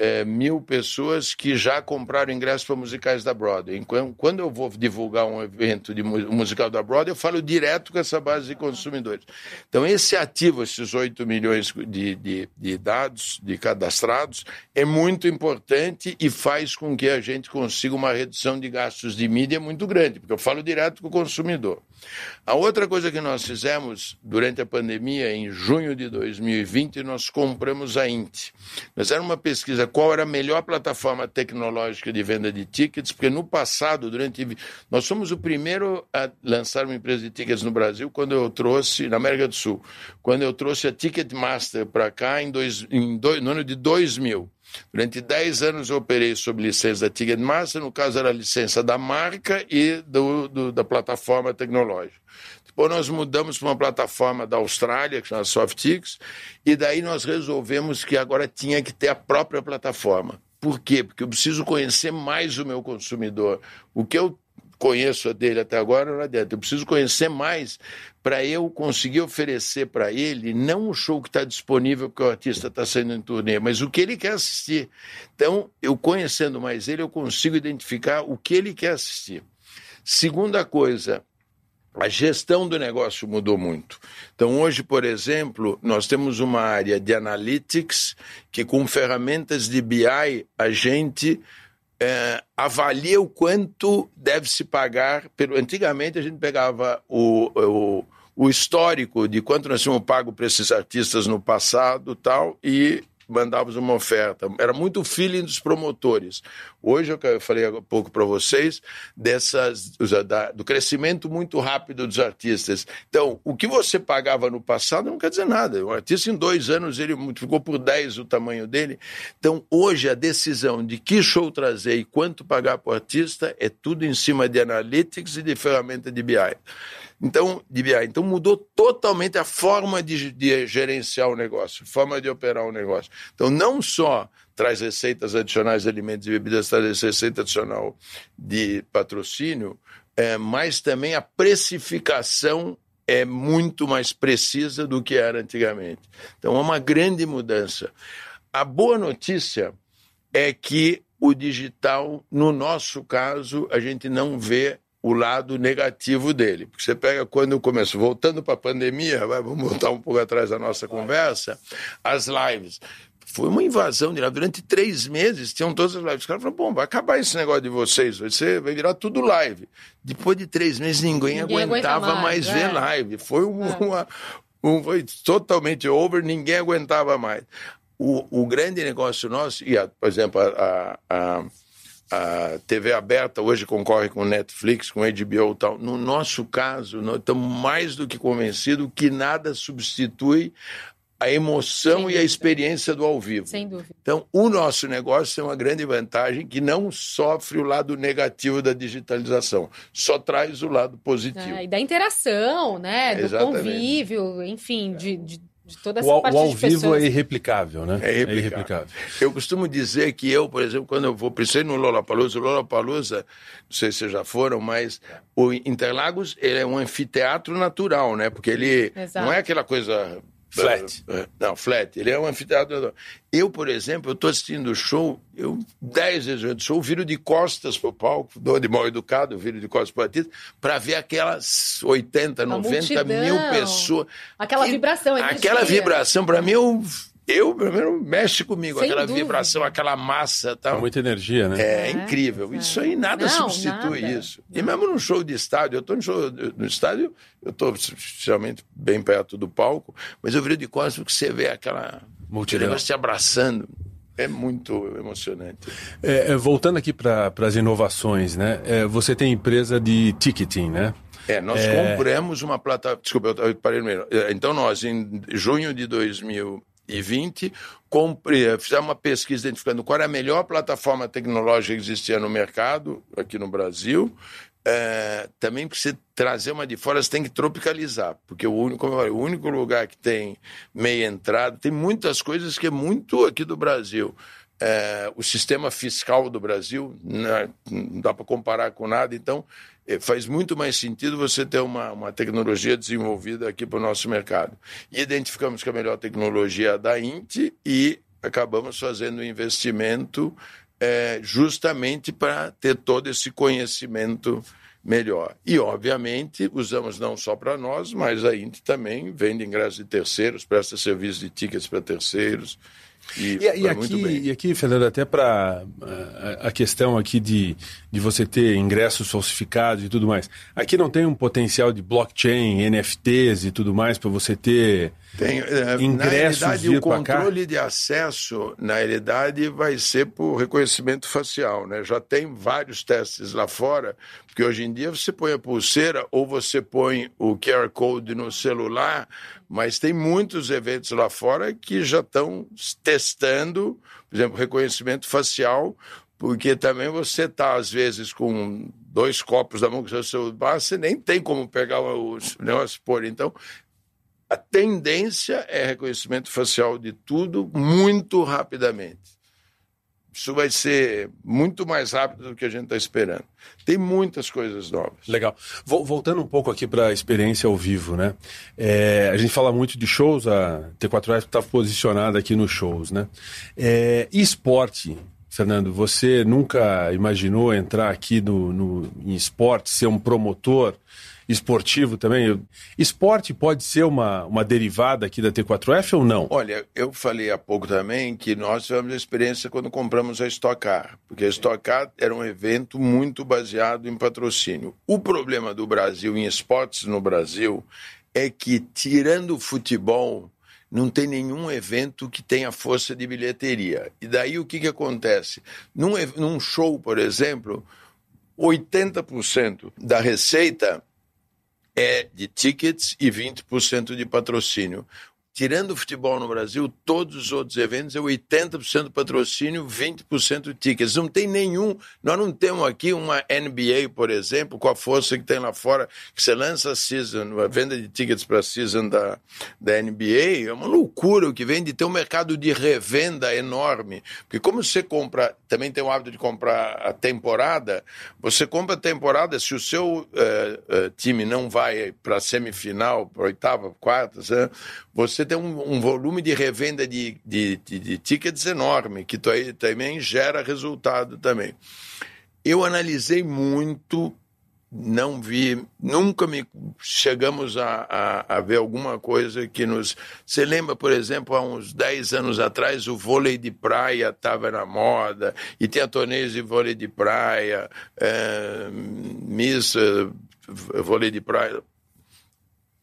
Speaker 3: é, mil pessoas que já compraram ingressos para musicais da Broadway. Quando eu vou divulgar um evento de musical da Broadway, eu falo direto com essa base de consumidores. Então, esse ativo, esses 8 milhões de, de, de dados de cadastrados, é muito importante e faz com que a gente consiga uma redução de gastos de mídia muito grande, porque eu falo direto com o consumidor. A outra coisa que nós fizemos durante a pandemia, em junho de 2020, nós compramos a Int. Nós era uma pesquisa qual era a melhor plataforma tecnológica de venda de tickets, porque no passado, durante. Nós somos o primeiro a lançar uma empresa de tickets no Brasil quando eu trouxe, na América do Sul, quando eu trouxe a Ticketmaster para cá em dois, em dois, no ano de 2000. Durante 10 anos eu operei sob licença da Ticketmaster, no caso era a licença da marca e do, do, da plataforma tecnológica. Depois nós mudamos para uma plataforma da Austrália, que chama SoftX, e daí nós resolvemos que agora tinha que ter a própria plataforma. Por quê? Porque eu preciso conhecer mais o meu consumidor. O que eu conheço dele até agora não adianta. Eu preciso conhecer mais para eu conseguir oferecer para ele não o show que está disponível porque o artista está saindo em turnê, mas o que ele quer assistir. Então, eu conhecendo mais ele, eu consigo identificar o que ele quer assistir. Segunda coisa, a gestão do negócio mudou muito. Então, hoje, por exemplo, nós temos uma área de analytics que, com ferramentas de BI, a gente é, avalia o quanto deve se pagar. Pelo... Antigamente a gente pegava o, o, o histórico de quanto nós tínhamos pago para esses artistas no passado tal e mandávamos uma oferta. Era muito feeling dos promotores. Hoje, eu falei há pouco para vocês, dessas, do crescimento muito rápido dos artistas. Então, o que você pagava no passado não quer dizer nada. O artista, em dois anos, ele multiplicou por 10 o tamanho dele. Então, hoje, a decisão de que show trazer e quanto pagar para o artista é tudo em cima de analytics e de ferramenta de BI. Então, de BI. Então mudou totalmente a forma de, de gerenciar o negócio, forma de operar o negócio. Então, não só traz receitas adicionais de alimentos e bebidas, traz receita adicional de patrocínio, é, mas também a precificação é muito mais precisa do que era antigamente. Então, é uma grande mudança. A boa notícia é que o digital, no nosso caso, a gente não vê o lado negativo dele. Porque você pega quando começou, voltando para a pandemia, vai, vamos voltar um pouco atrás da nossa conversa, as lives. Foi uma invasão de lá. Durante três meses tinham todas as lives. Os caras falaram, bom, vai acabar esse negócio de vocês, vai, ser, vai virar tudo live. Depois de três meses, ninguém, ninguém aguentava mais, mais é. ver live. Foi um, é. uma, um, foi totalmente over, ninguém aguentava mais. O, o grande negócio nosso, e a, por exemplo, a, a a TV aberta hoje concorre com Netflix, com HBO e tal. No nosso caso, nós estamos mais do que convencidos que nada substitui a emoção e a experiência do ao vivo.
Speaker 2: Sem dúvida.
Speaker 3: Então, o nosso negócio tem uma grande vantagem que não sofre o lado negativo da digitalização, só traz o lado positivo.
Speaker 2: É, e da interação, né? Do Exatamente. convívio, enfim, de, de De toda essa
Speaker 4: o,
Speaker 2: parte
Speaker 4: o ao
Speaker 2: de
Speaker 4: vivo
Speaker 2: pessoas.
Speaker 4: é irreplicável, né?
Speaker 3: É irreplicável. Eu costumo dizer que eu, por exemplo, quando eu vou, pensei no Lollapalooza, o Lollapalooza, não sei se vocês já foram, mas o Interlagos ele é um anfiteatro natural, né? Porque ele
Speaker 2: Exato.
Speaker 3: não é aquela coisa...
Speaker 4: Flat.
Speaker 3: eh, Não, flat. Ele é um anfiteatro. Eu, por exemplo, eu estou assistindo o show, eu, dez vezes antes do show, viro de costas pro palco, dou de mal educado, viro de costas pro artista, para ver aquelas 80, 90 mil pessoas.
Speaker 2: Aquela
Speaker 3: Que-
Speaker 2: vibração, a
Speaker 3: Aquela
Speaker 2: energia.
Speaker 3: vibração, para mim, eu, eu, pelo menos, mexe comigo.
Speaker 2: Sem
Speaker 3: aquela
Speaker 2: dúvida.
Speaker 3: vibração, aquela massa tal.
Speaker 4: muita energia, né?
Speaker 3: É,
Speaker 2: É,
Speaker 3: incrível.
Speaker 2: é.
Speaker 3: Isso aí nada
Speaker 2: Não,
Speaker 3: substitui
Speaker 2: nada.
Speaker 3: isso. E mesmo num show de estádio, eu estou no show no estádio, eu estou especialmente bem perto do palco, mas eu viro de costas porque você vê aquela
Speaker 4: Multidão.
Speaker 3: negócio te abraçando. É muito emocionante.
Speaker 4: É, é, voltando aqui para as inovações, né? É, você tem empresa de ticketing, né?
Speaker 3: É, nós
Speaker 4: É.
Speaker 3: compramos uma plataforma. Desculpa, eu- parei no meio. É, Então, nós, em junho de 2020, compre... fizemos uma pesquisa identificando qual era a melhor plataforma tecnológica que existia no mercado, aqui no Brasil. É, também para você trazer uma de fora, você tem que tropicalizar, porque o único, falei, o único lugar que tem meia entrada, tem muitas coisas que é muito aqui do Brasil. É, o sistema fiscal do Brasil né, não dá para comparar com nada, então eh, faz muito mais sentido você ter uma, uma tecnologia desenvolvida aqui para o nosso mercado. E identificamos que a melhor tecnologia é a da INT e acabamos fazendo um investimento eh, justamente para ter todo esse conhecimento melhor. E, obviamente, usamos não só para nós, mas a INT também vende ingressos de terceiros, presta serviço de tickets para terceiros. E,
Speaker 4: E, e aqui, e aqui, Fernando, até para a, a questão aqui de, de você ter ingressos falsificados e tudo mais. Aqui não tem um potencial de blockchain, NFTs e tudo mais para você ter
Speaker 3: Tem, eh,
Speaker 4: ingressos
Speaker 3: na realidade, o controle de acesso, na realidade, vai ser por reconhecimento facial, né? Já tem vários testes lá fora, porque hoje em dia você põe a pulseira ou você põe o QR Code no celular, mas tem muitos eventos lá fora que já estão testando, por exemplo, reconhecimento facial, porque também você está, às vezes, com dois copos na mão o seu celular, você nem tem como pegar o negócio pôr. Então, a tendência é reconhecimento facial de tudo muito rapidamente. Isso vai ser muito mais rápido do que a gente está esperando. Tem muitas coisas novas.
Speaker 4: Legal. Vol- Voltando um pouco aqui para a experiência ao vivo, né? É, a gente fala muito de shows, a T4F está posicionada aqui nos shows, né? É, esporte, Fernando, você nunca imaginou entrar aqui no, no, em esporte, ser um promotor esportivo também? Esporte pode ser uma, uma derivada aqui da T4F ou não?
Speaker 3: Olha, eu falei há pouco também que nós tivemos a experiência quando compramos a Stock Car, porque a Stock Car era um evento muito baseado em patrocínio. O problema do Brasil em esportes no Brasil é que, tirando o futebol, não tem nenhum evento que tenha força de bilheteria. E daí o que, que acontece? Num, num show, por exemplo, 80% da receita é de tickets e 20% de patrocínio. Tirando o futebol no Brasil, todos os outros eventos é 80% patrocínio, 20% tickets. Não tem nenhum. Nós não temos aqui uma NBA, por exemplo, com a força que tem lá fora, que você lança a season, a venda de tickets para a season da, da NBA. É uma loucura o que vem de ter um mercado de revenda enorme. Porque, como você compra, também tem o hábito de comprar a temporada, você compra a temporada, se o seu eh, eh, time não vai para a semifinal, para oitava, quartas, né, você tem um, um volume de revenda de, de, de, de tickets enorme, que também gera resultado também. Eu analisei muito, não vi, nunca me chegamos a, a, a ver alguma coisa que nos. Você lembra, por exemplo, há uns 10 anos atrás, o vôlei de praia estava na moda, e tinha torneios de vôlei de praia, é, missa, vôlei de praia.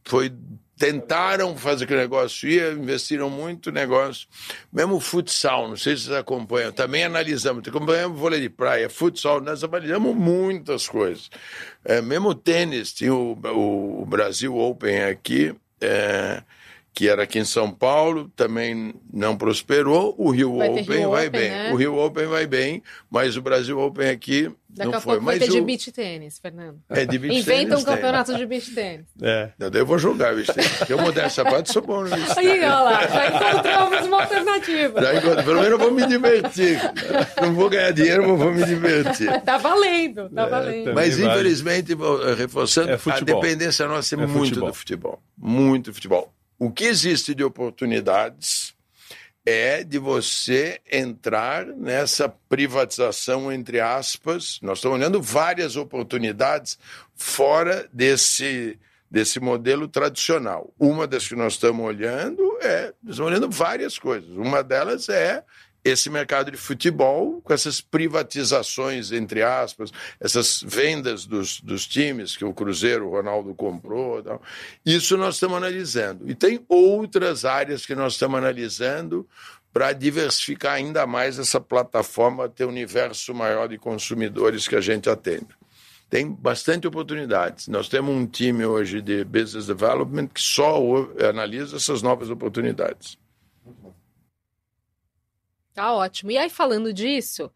Speaker 3: Foi tentaram fazer aquele negócio, ia, investiram muito negócio. Mesmo futsal, não sei se vocês acompanham, também analisamos, acompanhamos vôlei de praia, futsal, nós analisamos muitas coisas. É, mesmo tênis, tinha o, o, Brasil Open aqui, é, que era aqui em São Paulo, também não prosperou. O Rio
Speaker 2: Vai
Speaker 3: Open
Speaker 2: Rio
Speaker 3: vai
Speaker 2: Open,
Speaker 3: bem.
Speaker 2: né?
Speaker 3: O Rio Open vai bem, mas o Brasil Open aqui
Speaker 2: Daqui
Speaker 3: não
Speaker 2: a
Speaker 3: foi.
Speaker 2: pouco vai ter de
Speaker 3: o-
Speaker 2: beach tênis, Fernando.
Speaker 3: é de beach
Speaker 2: Inventa
Speaker 3: tennis,
Speaker 2: um
Speaker 3: tem.
Speaker 2: campeonato de beach tênis.
Speaker 4: É.
Speaker 3: Eu eu vou jogar beach tennis. Se eu mudar essa parte, sou bom no beach
Speaker 2: Aí,
Speaker 3: tennis.
Speaker 2: olha lá, já encontramos uma alternativa.
Speaker 3: Já encontro- Pelo menos eu vou me divertir. Não vou ganhar dinheiro, mas vou me divertir.
Speaker 2: Tá valendo, tá
Speaker 4: É,
Speaker 2: valendo.
Speaker 3: Mas,
Speaker 4: vale.
Speaker 3: infelizmente, eh, reforçando,
Speaker 4: É
Speaker 3: a dependência nossa é,
Speaker 4: É
Speaker 3: muito
Speaker 4: futebol.
Speaker 3: do futebol. Muito futebol. O que existe de oportunidades é de você entrar nessa privatização, entre aspas. Nós estamos olhando várias oportunidades fora desse, desse modelo tradicional. Uma das que nós estamos olhando é. Estamos olhando várias coisas. Uma delas é esse mercado de futebol, com essas privatizações, entre aspas, essas vendas dos, dos times que o Cruzeiro, o Ronaldo comprou. Tal. Isso nós estamos analisando. E tem outras áreas que nós estamos analisando para diversificar ainda mais essa plataforma, ter um universo maior de consumidores que a gente atende. Tem bastante oportunidades. Nós temos um time hoje de business development que só analisa essas novas oportunidades.
Speaker 2: Tá ótimo. E aí, falando disso,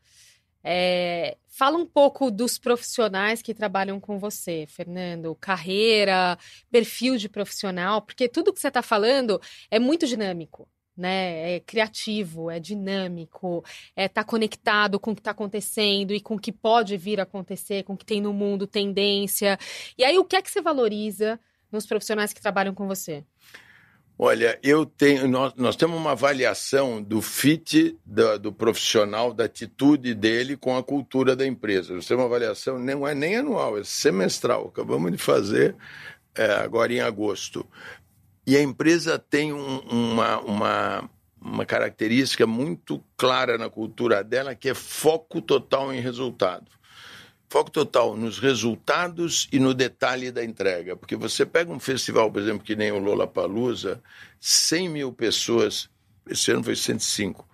Speaker 2: é, fala um pouco dos profissionais que trabalham com você, Fernando. Carreira, perfil de profissional, porque tudo que você está falando é muito dinâmico. Né? É criativo, é dinâmico, é tá conectado com o que está acontecendo e com o que pode vir a acontecer, com o que tem no mundo, tendência. E aí, o que é que você valoriza nos profissionais que trabalham com você?
Speaker 3: Olha, eu tenho, nós, nós temos uma avaliação do fit do, profissional, da atitude dele com a cultura da empresa. Nós temos uma avaliação, não é nem anual, é semestral. Acabamos de fazer é, agora em agosto. E a empresa tem um- uma, uma, uma característica muito clara na cultura dela, que é foco total em resultado. Foco total nos resultados e no detalhe da entrega. Porque você pega um festival, por exemplo, que nem o Lollapalooza, 100 mil pessoas, esse ano foi 105,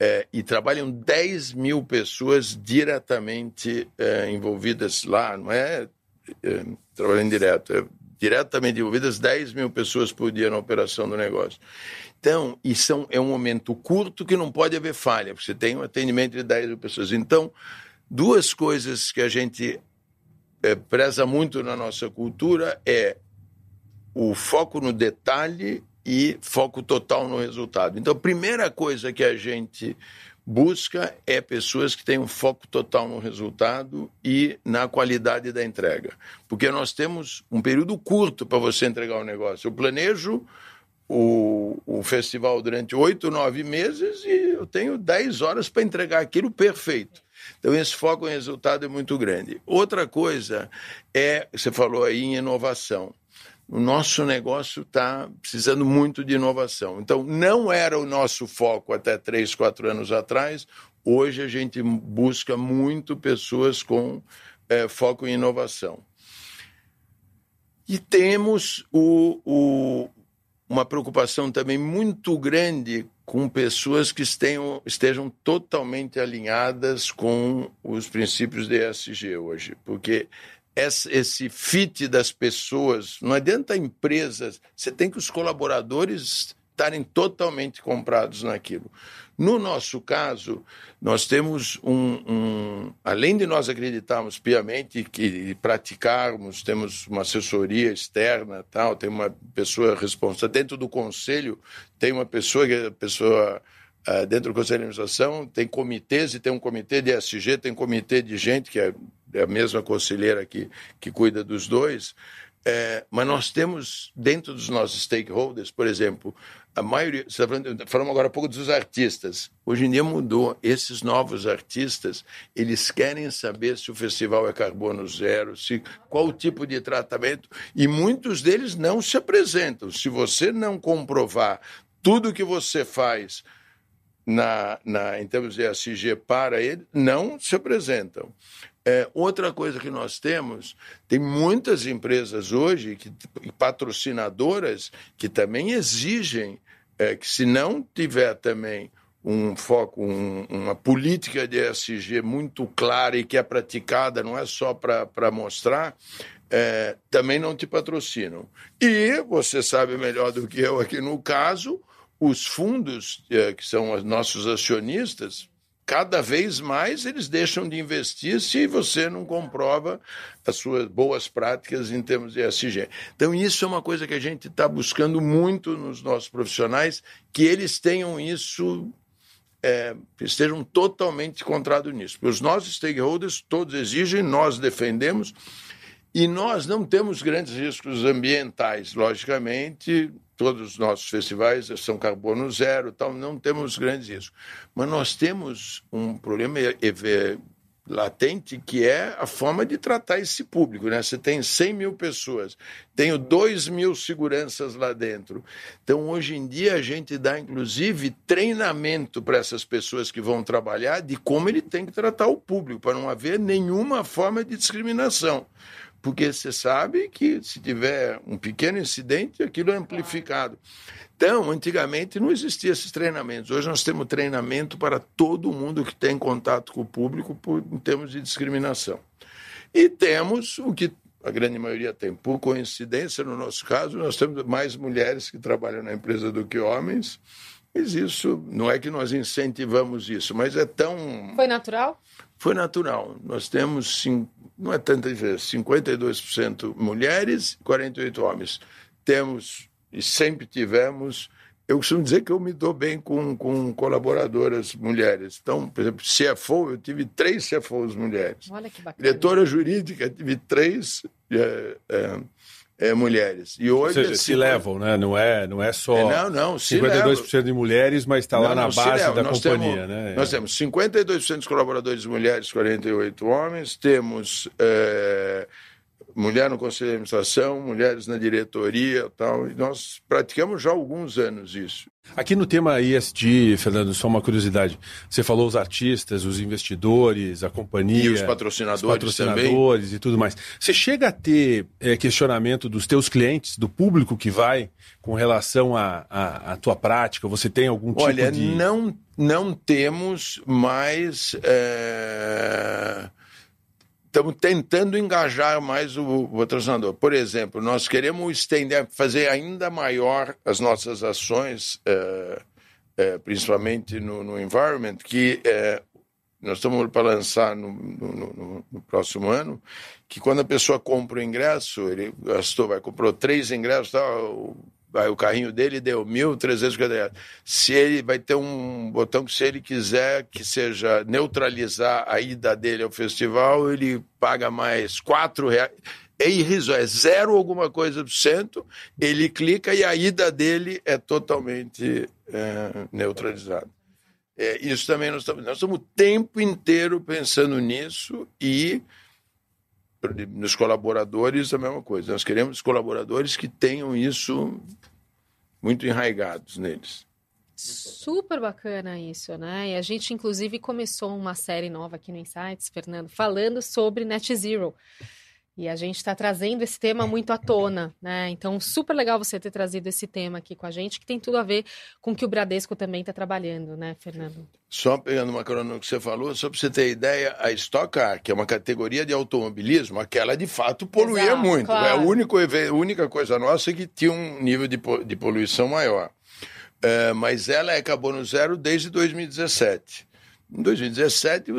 Speaker 3: é, e trabalham 10 mil pessoas diretamente é, envolvidas lá, não é, é trabalhando direto, é diretamente envolvidas 10 mil pessoas por dia na operação do negócio. Então, é um, é um momento curto que não pode haver falha, porque você tem um atendimento de 10 mil pessoas. Então, duas coisas que a gente é, preza muito na nossa cultura é o foco no detalhe e foco total no resultado. Então, a primeira coisa que a gente busca é pessoas que tenham foco total no resultado e na qualidade da entrega. Porque nós temos um período curto para você entregar o negócio. Eu planejo o, o festival durante oito, nove meses e eu tenho dez horas para entregar aquilo perfeito. Então, esse foco em resultado é muito grande. Outra coisa é, você falou aí em inovação. O nosso negócio está precisando muito de inovação. Então, não era o nosso foco até três, quatro anos atrás. Hoje, a gente busca muito pessoas com é, foco em inovação. E temos o, o, uma preocupação também muito grande com pessoas que estejam, estejam totalmente alinhadas com os princípios de ESG hoje, porque esse fit das pessoas, não adianta empresas, você tem que os colaboradores estarem totalmente comprados naquilo. No nosso caso, nós temos um, um, além de nós acreditarmos piamente que praticarmos, temos uma assessoria externa, tal, tem uma pessoa responsável dentro do conselho, tem uma pessoa que é pessoa uh, dentro do conselho de administração, tem comitês e tem um comitê de SG, tem um comitê de gente que é, é a mesma conselheira que que cuida dos dois. É, mas nós temos dentro dos nossos stakeholders, por exemplo, a maioria, está falando, falamos agora há pouco dos artistas. Hoje em dia mudou. Esses novos artistas, eles querem saber se o festival é carbono zero, se qual o tipo de tratamento, e muitos deles não se apresentam. Se você não comprovar tudo que você faz na, na, em termos de SG para ele, não se apresentam. É, outra coisa que nós temos, tem muitas empresas hoje, que, patrocinadoras, que também exigem é, que, se não tiver também um foco, um, uma política de ESG muito clara e que é praticada, não é só para mostrar, é, também não te patrocinam. E você sabe melhor do que eu aqui no caso, os fundos, é, que são os nossos acionistas, cada vez mais eles deixam de investir se você não comprova as suas boas práticas em termos de ESG. Então, isso é uma coisa que a gente está buscando muito nos nossos profissionais, que eles tenham isso, é, estejam totalmente contrados nisso. Porque os nossos stakeholders todos exigem, nós defendemos, e nós não temos grandes riscos ambientais, logicamente, todos os nossos festivais são carbono zero, tal, não temos grandes riscos. Mas nós temos um problema latente que é a forma de tratar esse público. Né? Você tem 100 mil pessoas, tenho 2 mil seguranças lá dentro. Então, hoje em dia, a gente dá, inclusive, treinamento para essas pessoas que vão trabalhar de como ele tem que tratar o público, para não haver nenhuma forma de discriminação porque você sabe que se tiver um pequeno incidente, aquilo é amplificado. Então, antigamente não existia esses treinamentos. Hoje nós temos treinamento para todo mundo que tem contato com o público por, em termos de discriminação. E temos o que a grande maioria tem. Por coincidência, no nosso caso, nós temos mais mulheres que trabalham na empresa do que homens. Mas isso não é que nós incentivamos isso, mas é tão.
Speaker 2: Foi natural?
Speaker 3: Foi natural. Nós temos, não é tanta diferença, 52% mulheres, 48% homens. Temos, e sempre tivemos, eu costumo dizer que eu me dou bem com, com colaboradoras mulheres. Então, por exemplo, CFO, eu tive três CFOs mulheres.
Speaker 2: Olha que bacana.
Speaker 3: Diretora jurídica, tive três. É, é, é, mulheres. E hoje.
Speaker 4: Ou seja, se levam, né? Não é, não é só é, não, não, 52% levam. de mulheres, mas está lá na base da nós companhia.
Speaker 3: Temos,
Speaker 4: né?
Speaker 3: Nós temos 52% dos colaboradores mulheres, 48 homens, temos. É, mulher no conselho de administração, mulheres na diretoria tal. E nós praticamos já há alguns anos isso.
Speaker 4: Aqui no tema ISD, Fernando, só uma curiosidade. Você falou os artistas, os investidores, a companhia.
Speaker 3: E os patrocinadores, os
Speaker 4: patrocinadores
Speaker 3: também.
Speaker 4: e tudo mais. Você chega a ter é, questionamento dos teus clientes, do público que vai, com relação à a, a, a, tua prática? Você tem algum tipo
Speaker 3: Olha,
Speaker 4: de.
Speaker 3: Olha, não, não temos mais. É estamos tentando engajar mais o, patrocinador. Por exemplo, nós queremos estender, fazer ainda maior as nossas ações, é, é, principalmente no, no, environment, que é, nós estamos para lançar no, no, no, próximo ano, que quando a pessoa compra o ingresso, ele gastou, vai comprou três ingressos, tal, vai, o carrinho dele deu 1.350 reais. Se ele vai ter um botão que, se ele quiser que seja neutralizar a ida dele ao festival, ele paga mais 4 reais. É irrisório, é zero alguma coisa por cento, ele clica e a ida dele é totalmente é, neutralizada. É, isso também nós estamos, nós estamos o tempo inteiro pensando nisso e nos colaboradores a mesma coisa. Nós queremos colaboradores que tenham isso muito enraigados neles.
Speaker 2: Super bacana isso, né? E a gente, inclusive, começou uma série nova aqui no Insights, Fernando, falando sobre Net Zero. E a gente está trazendo esse tema muito à tona, né? Então, super legal você ter trazido esse tema aqui com a gente, que tem tudo a ver com o que o Bradesco também está trabalhando, né, Fernando?
Speaker 3: Só pegando uma carona no que você falou, só para você ter ideia, a Stock Car, que é uma categoria de automobilismo, aquela de fato poluía Exato, muito. Claro. É a única, a única coisa nossa que tinha um nível de, de poluição maior. É, mas ela é carbono zero desde 2017. Em 2017,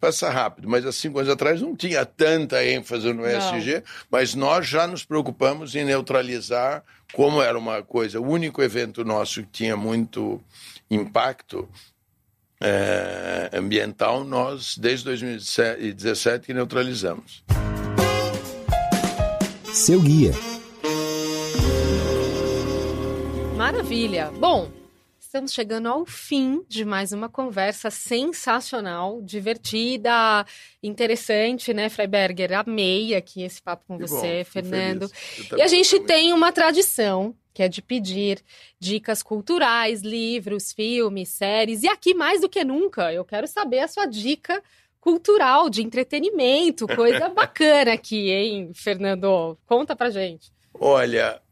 Speaker 3: passa rápido, mas há cinco anos atrás não tinha tanta ênfase no ESG, mas nós já nos preocupamos em neutralizar, como era uma coisa, o único evento nosso que tinha muito impacto é, ambiental, nós, desde 2017, que neutralizamos.
Speaker 1: Seu guia.
Speaker 2: Maravilha. Bom, estamos chegando ao fim de mais uma conversa sensacional, divertida, interessante, né, Freiberger? Amei aqui esse papo com que você, bom, Fernando. E a gente tem uma tradição que é de pedir dicas culturais, livros, filmes, séries. E aqui, mais do que nunca, eu quero saber a sua dica cultural, de entretenimento, coisa bacana aqui, hein, Fernando? Conta pra gente.
Speaker 3: Olha,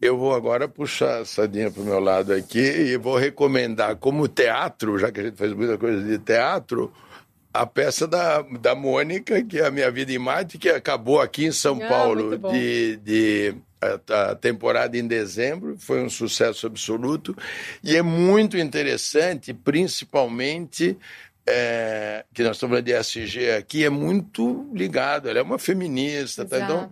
Speaker 3: eu vou agora puxar a sardinha para o meu lado aqui e vou recomendar como teatro, já que a gente faz muita coisa de teatro, a peça da, da Mônica, que é a Minha Vida em Marte, que acabou aqui em São
Speaker 2: Ah,
Speaker 3: Paulo de, de a, a temporada em dezembro, foi um sucesso absoluto e é muito interessante, principalmente é, que nós estamos falando de SG aqui, é muito ligado. Ela é uma feminista, tá? então.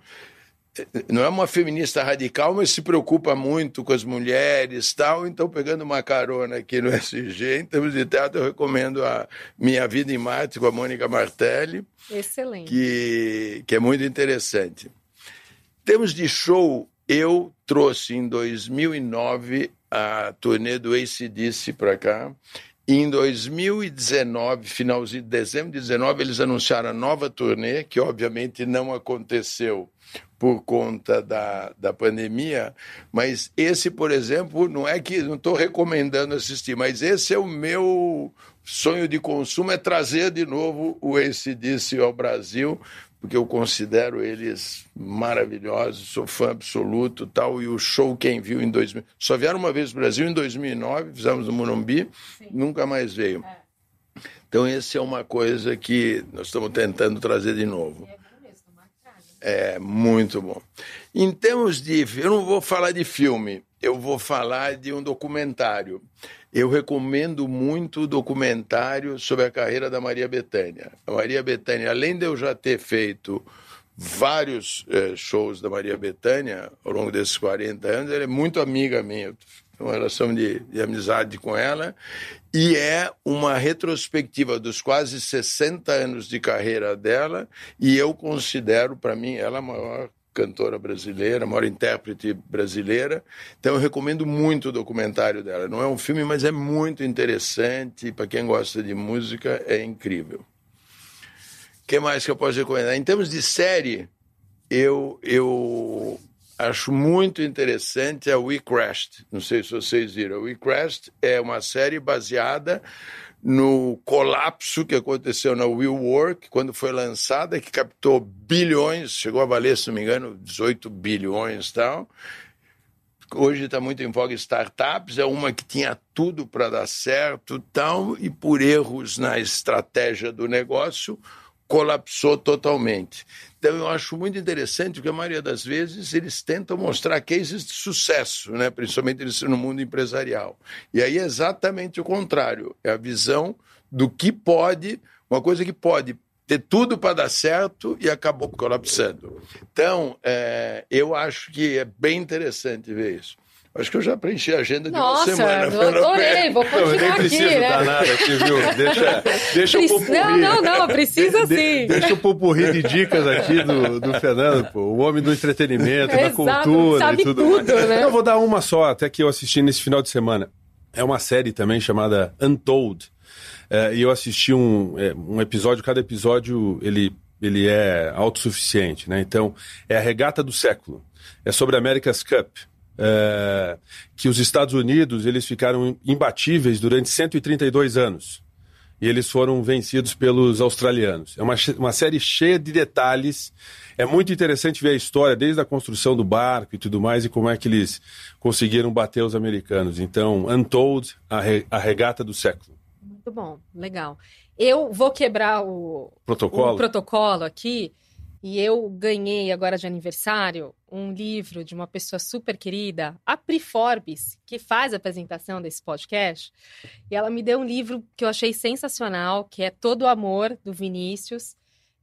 Speaker 3: Não é uma feminista radical, mas se preocupa muito com as mulheres tal. Então, pegando uma carona aqui no SG, em termos de teatro, eu recomendo a Minha Vida em Marte com a Mônica Martelli,
Speaker 2: Excelente.
Speaker 3: que, que é muito interessante. Em termos de show, eu trouxe em 2009 a turnê do ACDC para cá. E em 2019, finalzinho de dezembro de 2019, eles anunciaram a nova turnê, que obviamente não aconteceu por conta da, da pandemia, mas esse, por exemplo, não é que não estou recomendando assistir, mas esse é o meu sonho de consumo, é trazer de novo o ACDC ao Brasil, porque eu considero eles maravilhosos, sou fã absoluto tal, e o show quem viu em 2000, só vieram uma vez no Brasil em 2009, fizemos no Morumbi, nunca mais veio. Então esse é uma coisa que nós estamos tentando trazer de novo. É muito bom. Em termos de. Eu não vou falar de filme, eu vou falar de um documentário. Eu recomendo muito o documentário sobre a carreira da Maria Bethânia. A Maria Bethânia, além de eu já ter feito vários eh, shows da Maria Bethânia ao longo desses 40 anos, ela é muito amiga minha. Uma relação de, de amizade com ela. E é uma retrospectiva dos quase 60 anos de carreira dela. E eu considero, para mim, ela a maior cantora brasileira, maior intérprete brasileira. Então eu recomendo muito o documentário dela. Não é um filme, mas é muito interessante. Para quem gosta de música, é incrível. O que mais que eu posso recomendar? Em termos de série, eu, eu acho muito interessante a We Crashed. Não sei se vocês viram. A We Crashed é uma série baseada no colapso que aconteceu na WeWork quando foi lançada, que captou bilhões, chegou a valer, se não me engano, 18 bilhões e tal. Hoje está muito em voga startups, é uma que tinha tudo para dar certo tal, e por erros na estratégia do negócio, colapsou totalmente. Então eu acho muito interessante porque a maioria das vezes eles tentam mostrar cases de sucesso, né? principalmente no mundo empresarial. E aí é exatamente o contrário, é a visão do que pode, uma coisa que pode ter tudo para dar certo e acabou colapsando. Então, é, eu acho que é bem interessante ver isso. Acho que eu já preenchi a agenda de
Speaker 2: Nossa,
Speaker 3: uma semana.
Speaker 2: eu
Speaker 3: pelo
Speaker 2: adorei, vou
Speaker 4: Não, eu
Speaker 2: continuar
Speaker 4: nem
Speaker 2: aqui,
Speaker 4: preciso
Speaker 2: né?
Speaker 4: dar nada aqui, viu? Deixa, deixa o
Speaker 2: Preci-
Speaker 4: pupurri.
Speaker 2: Não, não, não, precisa
Speaker 4: De-
Speaker 2: sim.
Speaker 4: Deixa o pupurri de dicas aqui do, do Fernando, pô, o homem do entretenimento, da
Speaker 2: Exato,
Speaker 4: cultura
Speaker 2: sabe
Speaker 4: e tudo.
Speaker 2: tudo,
Speaker 4: mais.
Speaker 2: né?
Speaker 4: Eu vou dar uma só, até que eu assisti nesse final de semana. É uma série também chamada Untold. É, e eu assisti um, é, um episódio, cada episódio ele, ele é autossuficiente, né? Então, é a regata do século. É sobre a America's Cup. É, que os Estados Unidos eles ficaram imbatíveis durante 132 anos e eles foram vencidos pelos australianos. É uma, uma série cheia de detalhes. É muito interessante ver a história, desde a construção do barco e tudo mais, e como é que eles conseguiram bater os americanos. Então, Untold, a, re- a regata do século.
Speaker 2: Muito bom, legal. Eu vou quebrar o,
Speaker 4: Protocolo?
Speaker 2: o protocolo aqui e eu ganhei agora de aniversário um livro de uma pessoa super querida, a Pri Forbes, que faz a apresentação desse podcast. E ela me deu um livro que eu achei sensacional, que é Todo o Amor, do Vinícius.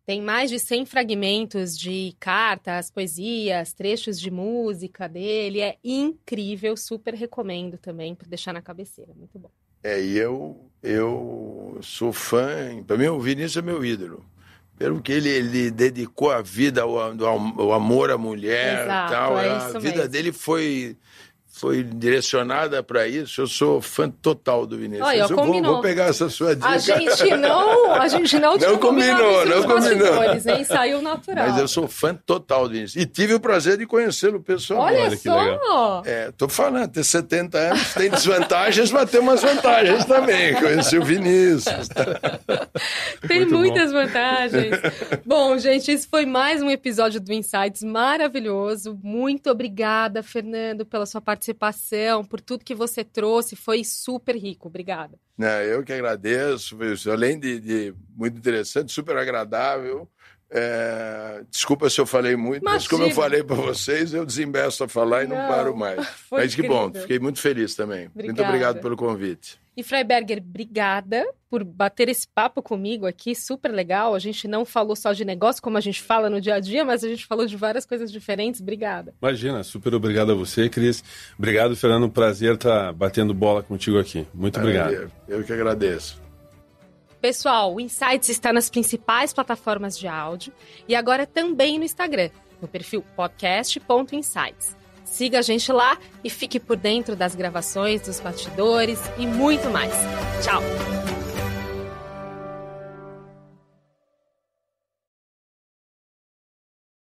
Speaker 2: Tem mais de 100 fragmentos de cartas, poesias, trechos de música dele. É incrível, super recomendo também para deixar na cabeceira. Muito bom.
Speaker 3: É, e eu, eu sou fã, para mim o Vinícius é meu ídolo. Pelo que ele, ele dedicou a vida ao, ao- ao amor à mulher
Speaker 2: Exato,
Speaker 3: tal.
Speaker 2: é
Speaker 3: a vida
Speaker 2: mesmo.
Speaker 3: dele foi, foi direcionada para isso. Eu sou fã total do Vinícius.
Speaker 2: Olha,
Speaker 3: eu vou,
Speaker 2: combinou.
Speaker 3: vou pegar essa sua dica.
Speaker 2: A gente não, a gente não, tinha
Speaker 3: Não combinou,
Speaker 2: combinado isso
Speaker 3: não combinou.
Speaker 2: hein? Saiu natural.
Speaker 3: Mas eu sou fã total do Vinícius. E tive o prazer de conhecê-lo pessoalmente.
Speaker 2: Olha,
Speaker 4: Olha que
Speaker 2: só!
Speaker 4: legal.
Speaker 3: É, tô falando, ter 70 anos tem desvantagens, mas tem umas vantagens também. Conheci o Vinícius. tá?
Speaker 2: Tem
Speaker 4: Muito bom.
Speaker 2: muitas vantagens. bom, gente, esse foi mais um episódio do Insights maravilhoso. Muito obrigada, Fernando, pela sua participação. Participação, por tudo que você trouxe. Foi super rico. Obrigada.
Speaker 3: Não, eu que agradeço. Além de, de muito interessante, super agradável. É... Desculpa se eu falei muito, Imagina. mas como eu falei para vocês, eu desembeço a falar e não, não paro mais. Mas que bom, fiquei muito feliz também. Obrigada. Muito obrigado pelo convite.
Speaker 2: E Freiberger, obrigada por bater esse papo comigo aqui, super legal. A gente não falou só de negócio, como a gente fala no dia a dia, mas a gente falou de várias coisas diferentes. Obrigada.
Speaker 4: Imagina, super obrigado a você, Cris. Obrigado, Fernando. Prazer estar batendo bola contigo aqui. Muito obrigado.
Speaker 3: Eu que agradeço.
Speaker 2: Pessoal, o Insights está nas principais plataformas de áudio e agora também no Instagram, no perfil podcast.insights. Siga a gente lá e fique por dentro das gravações, dos bastidores e muito mais. Tchau!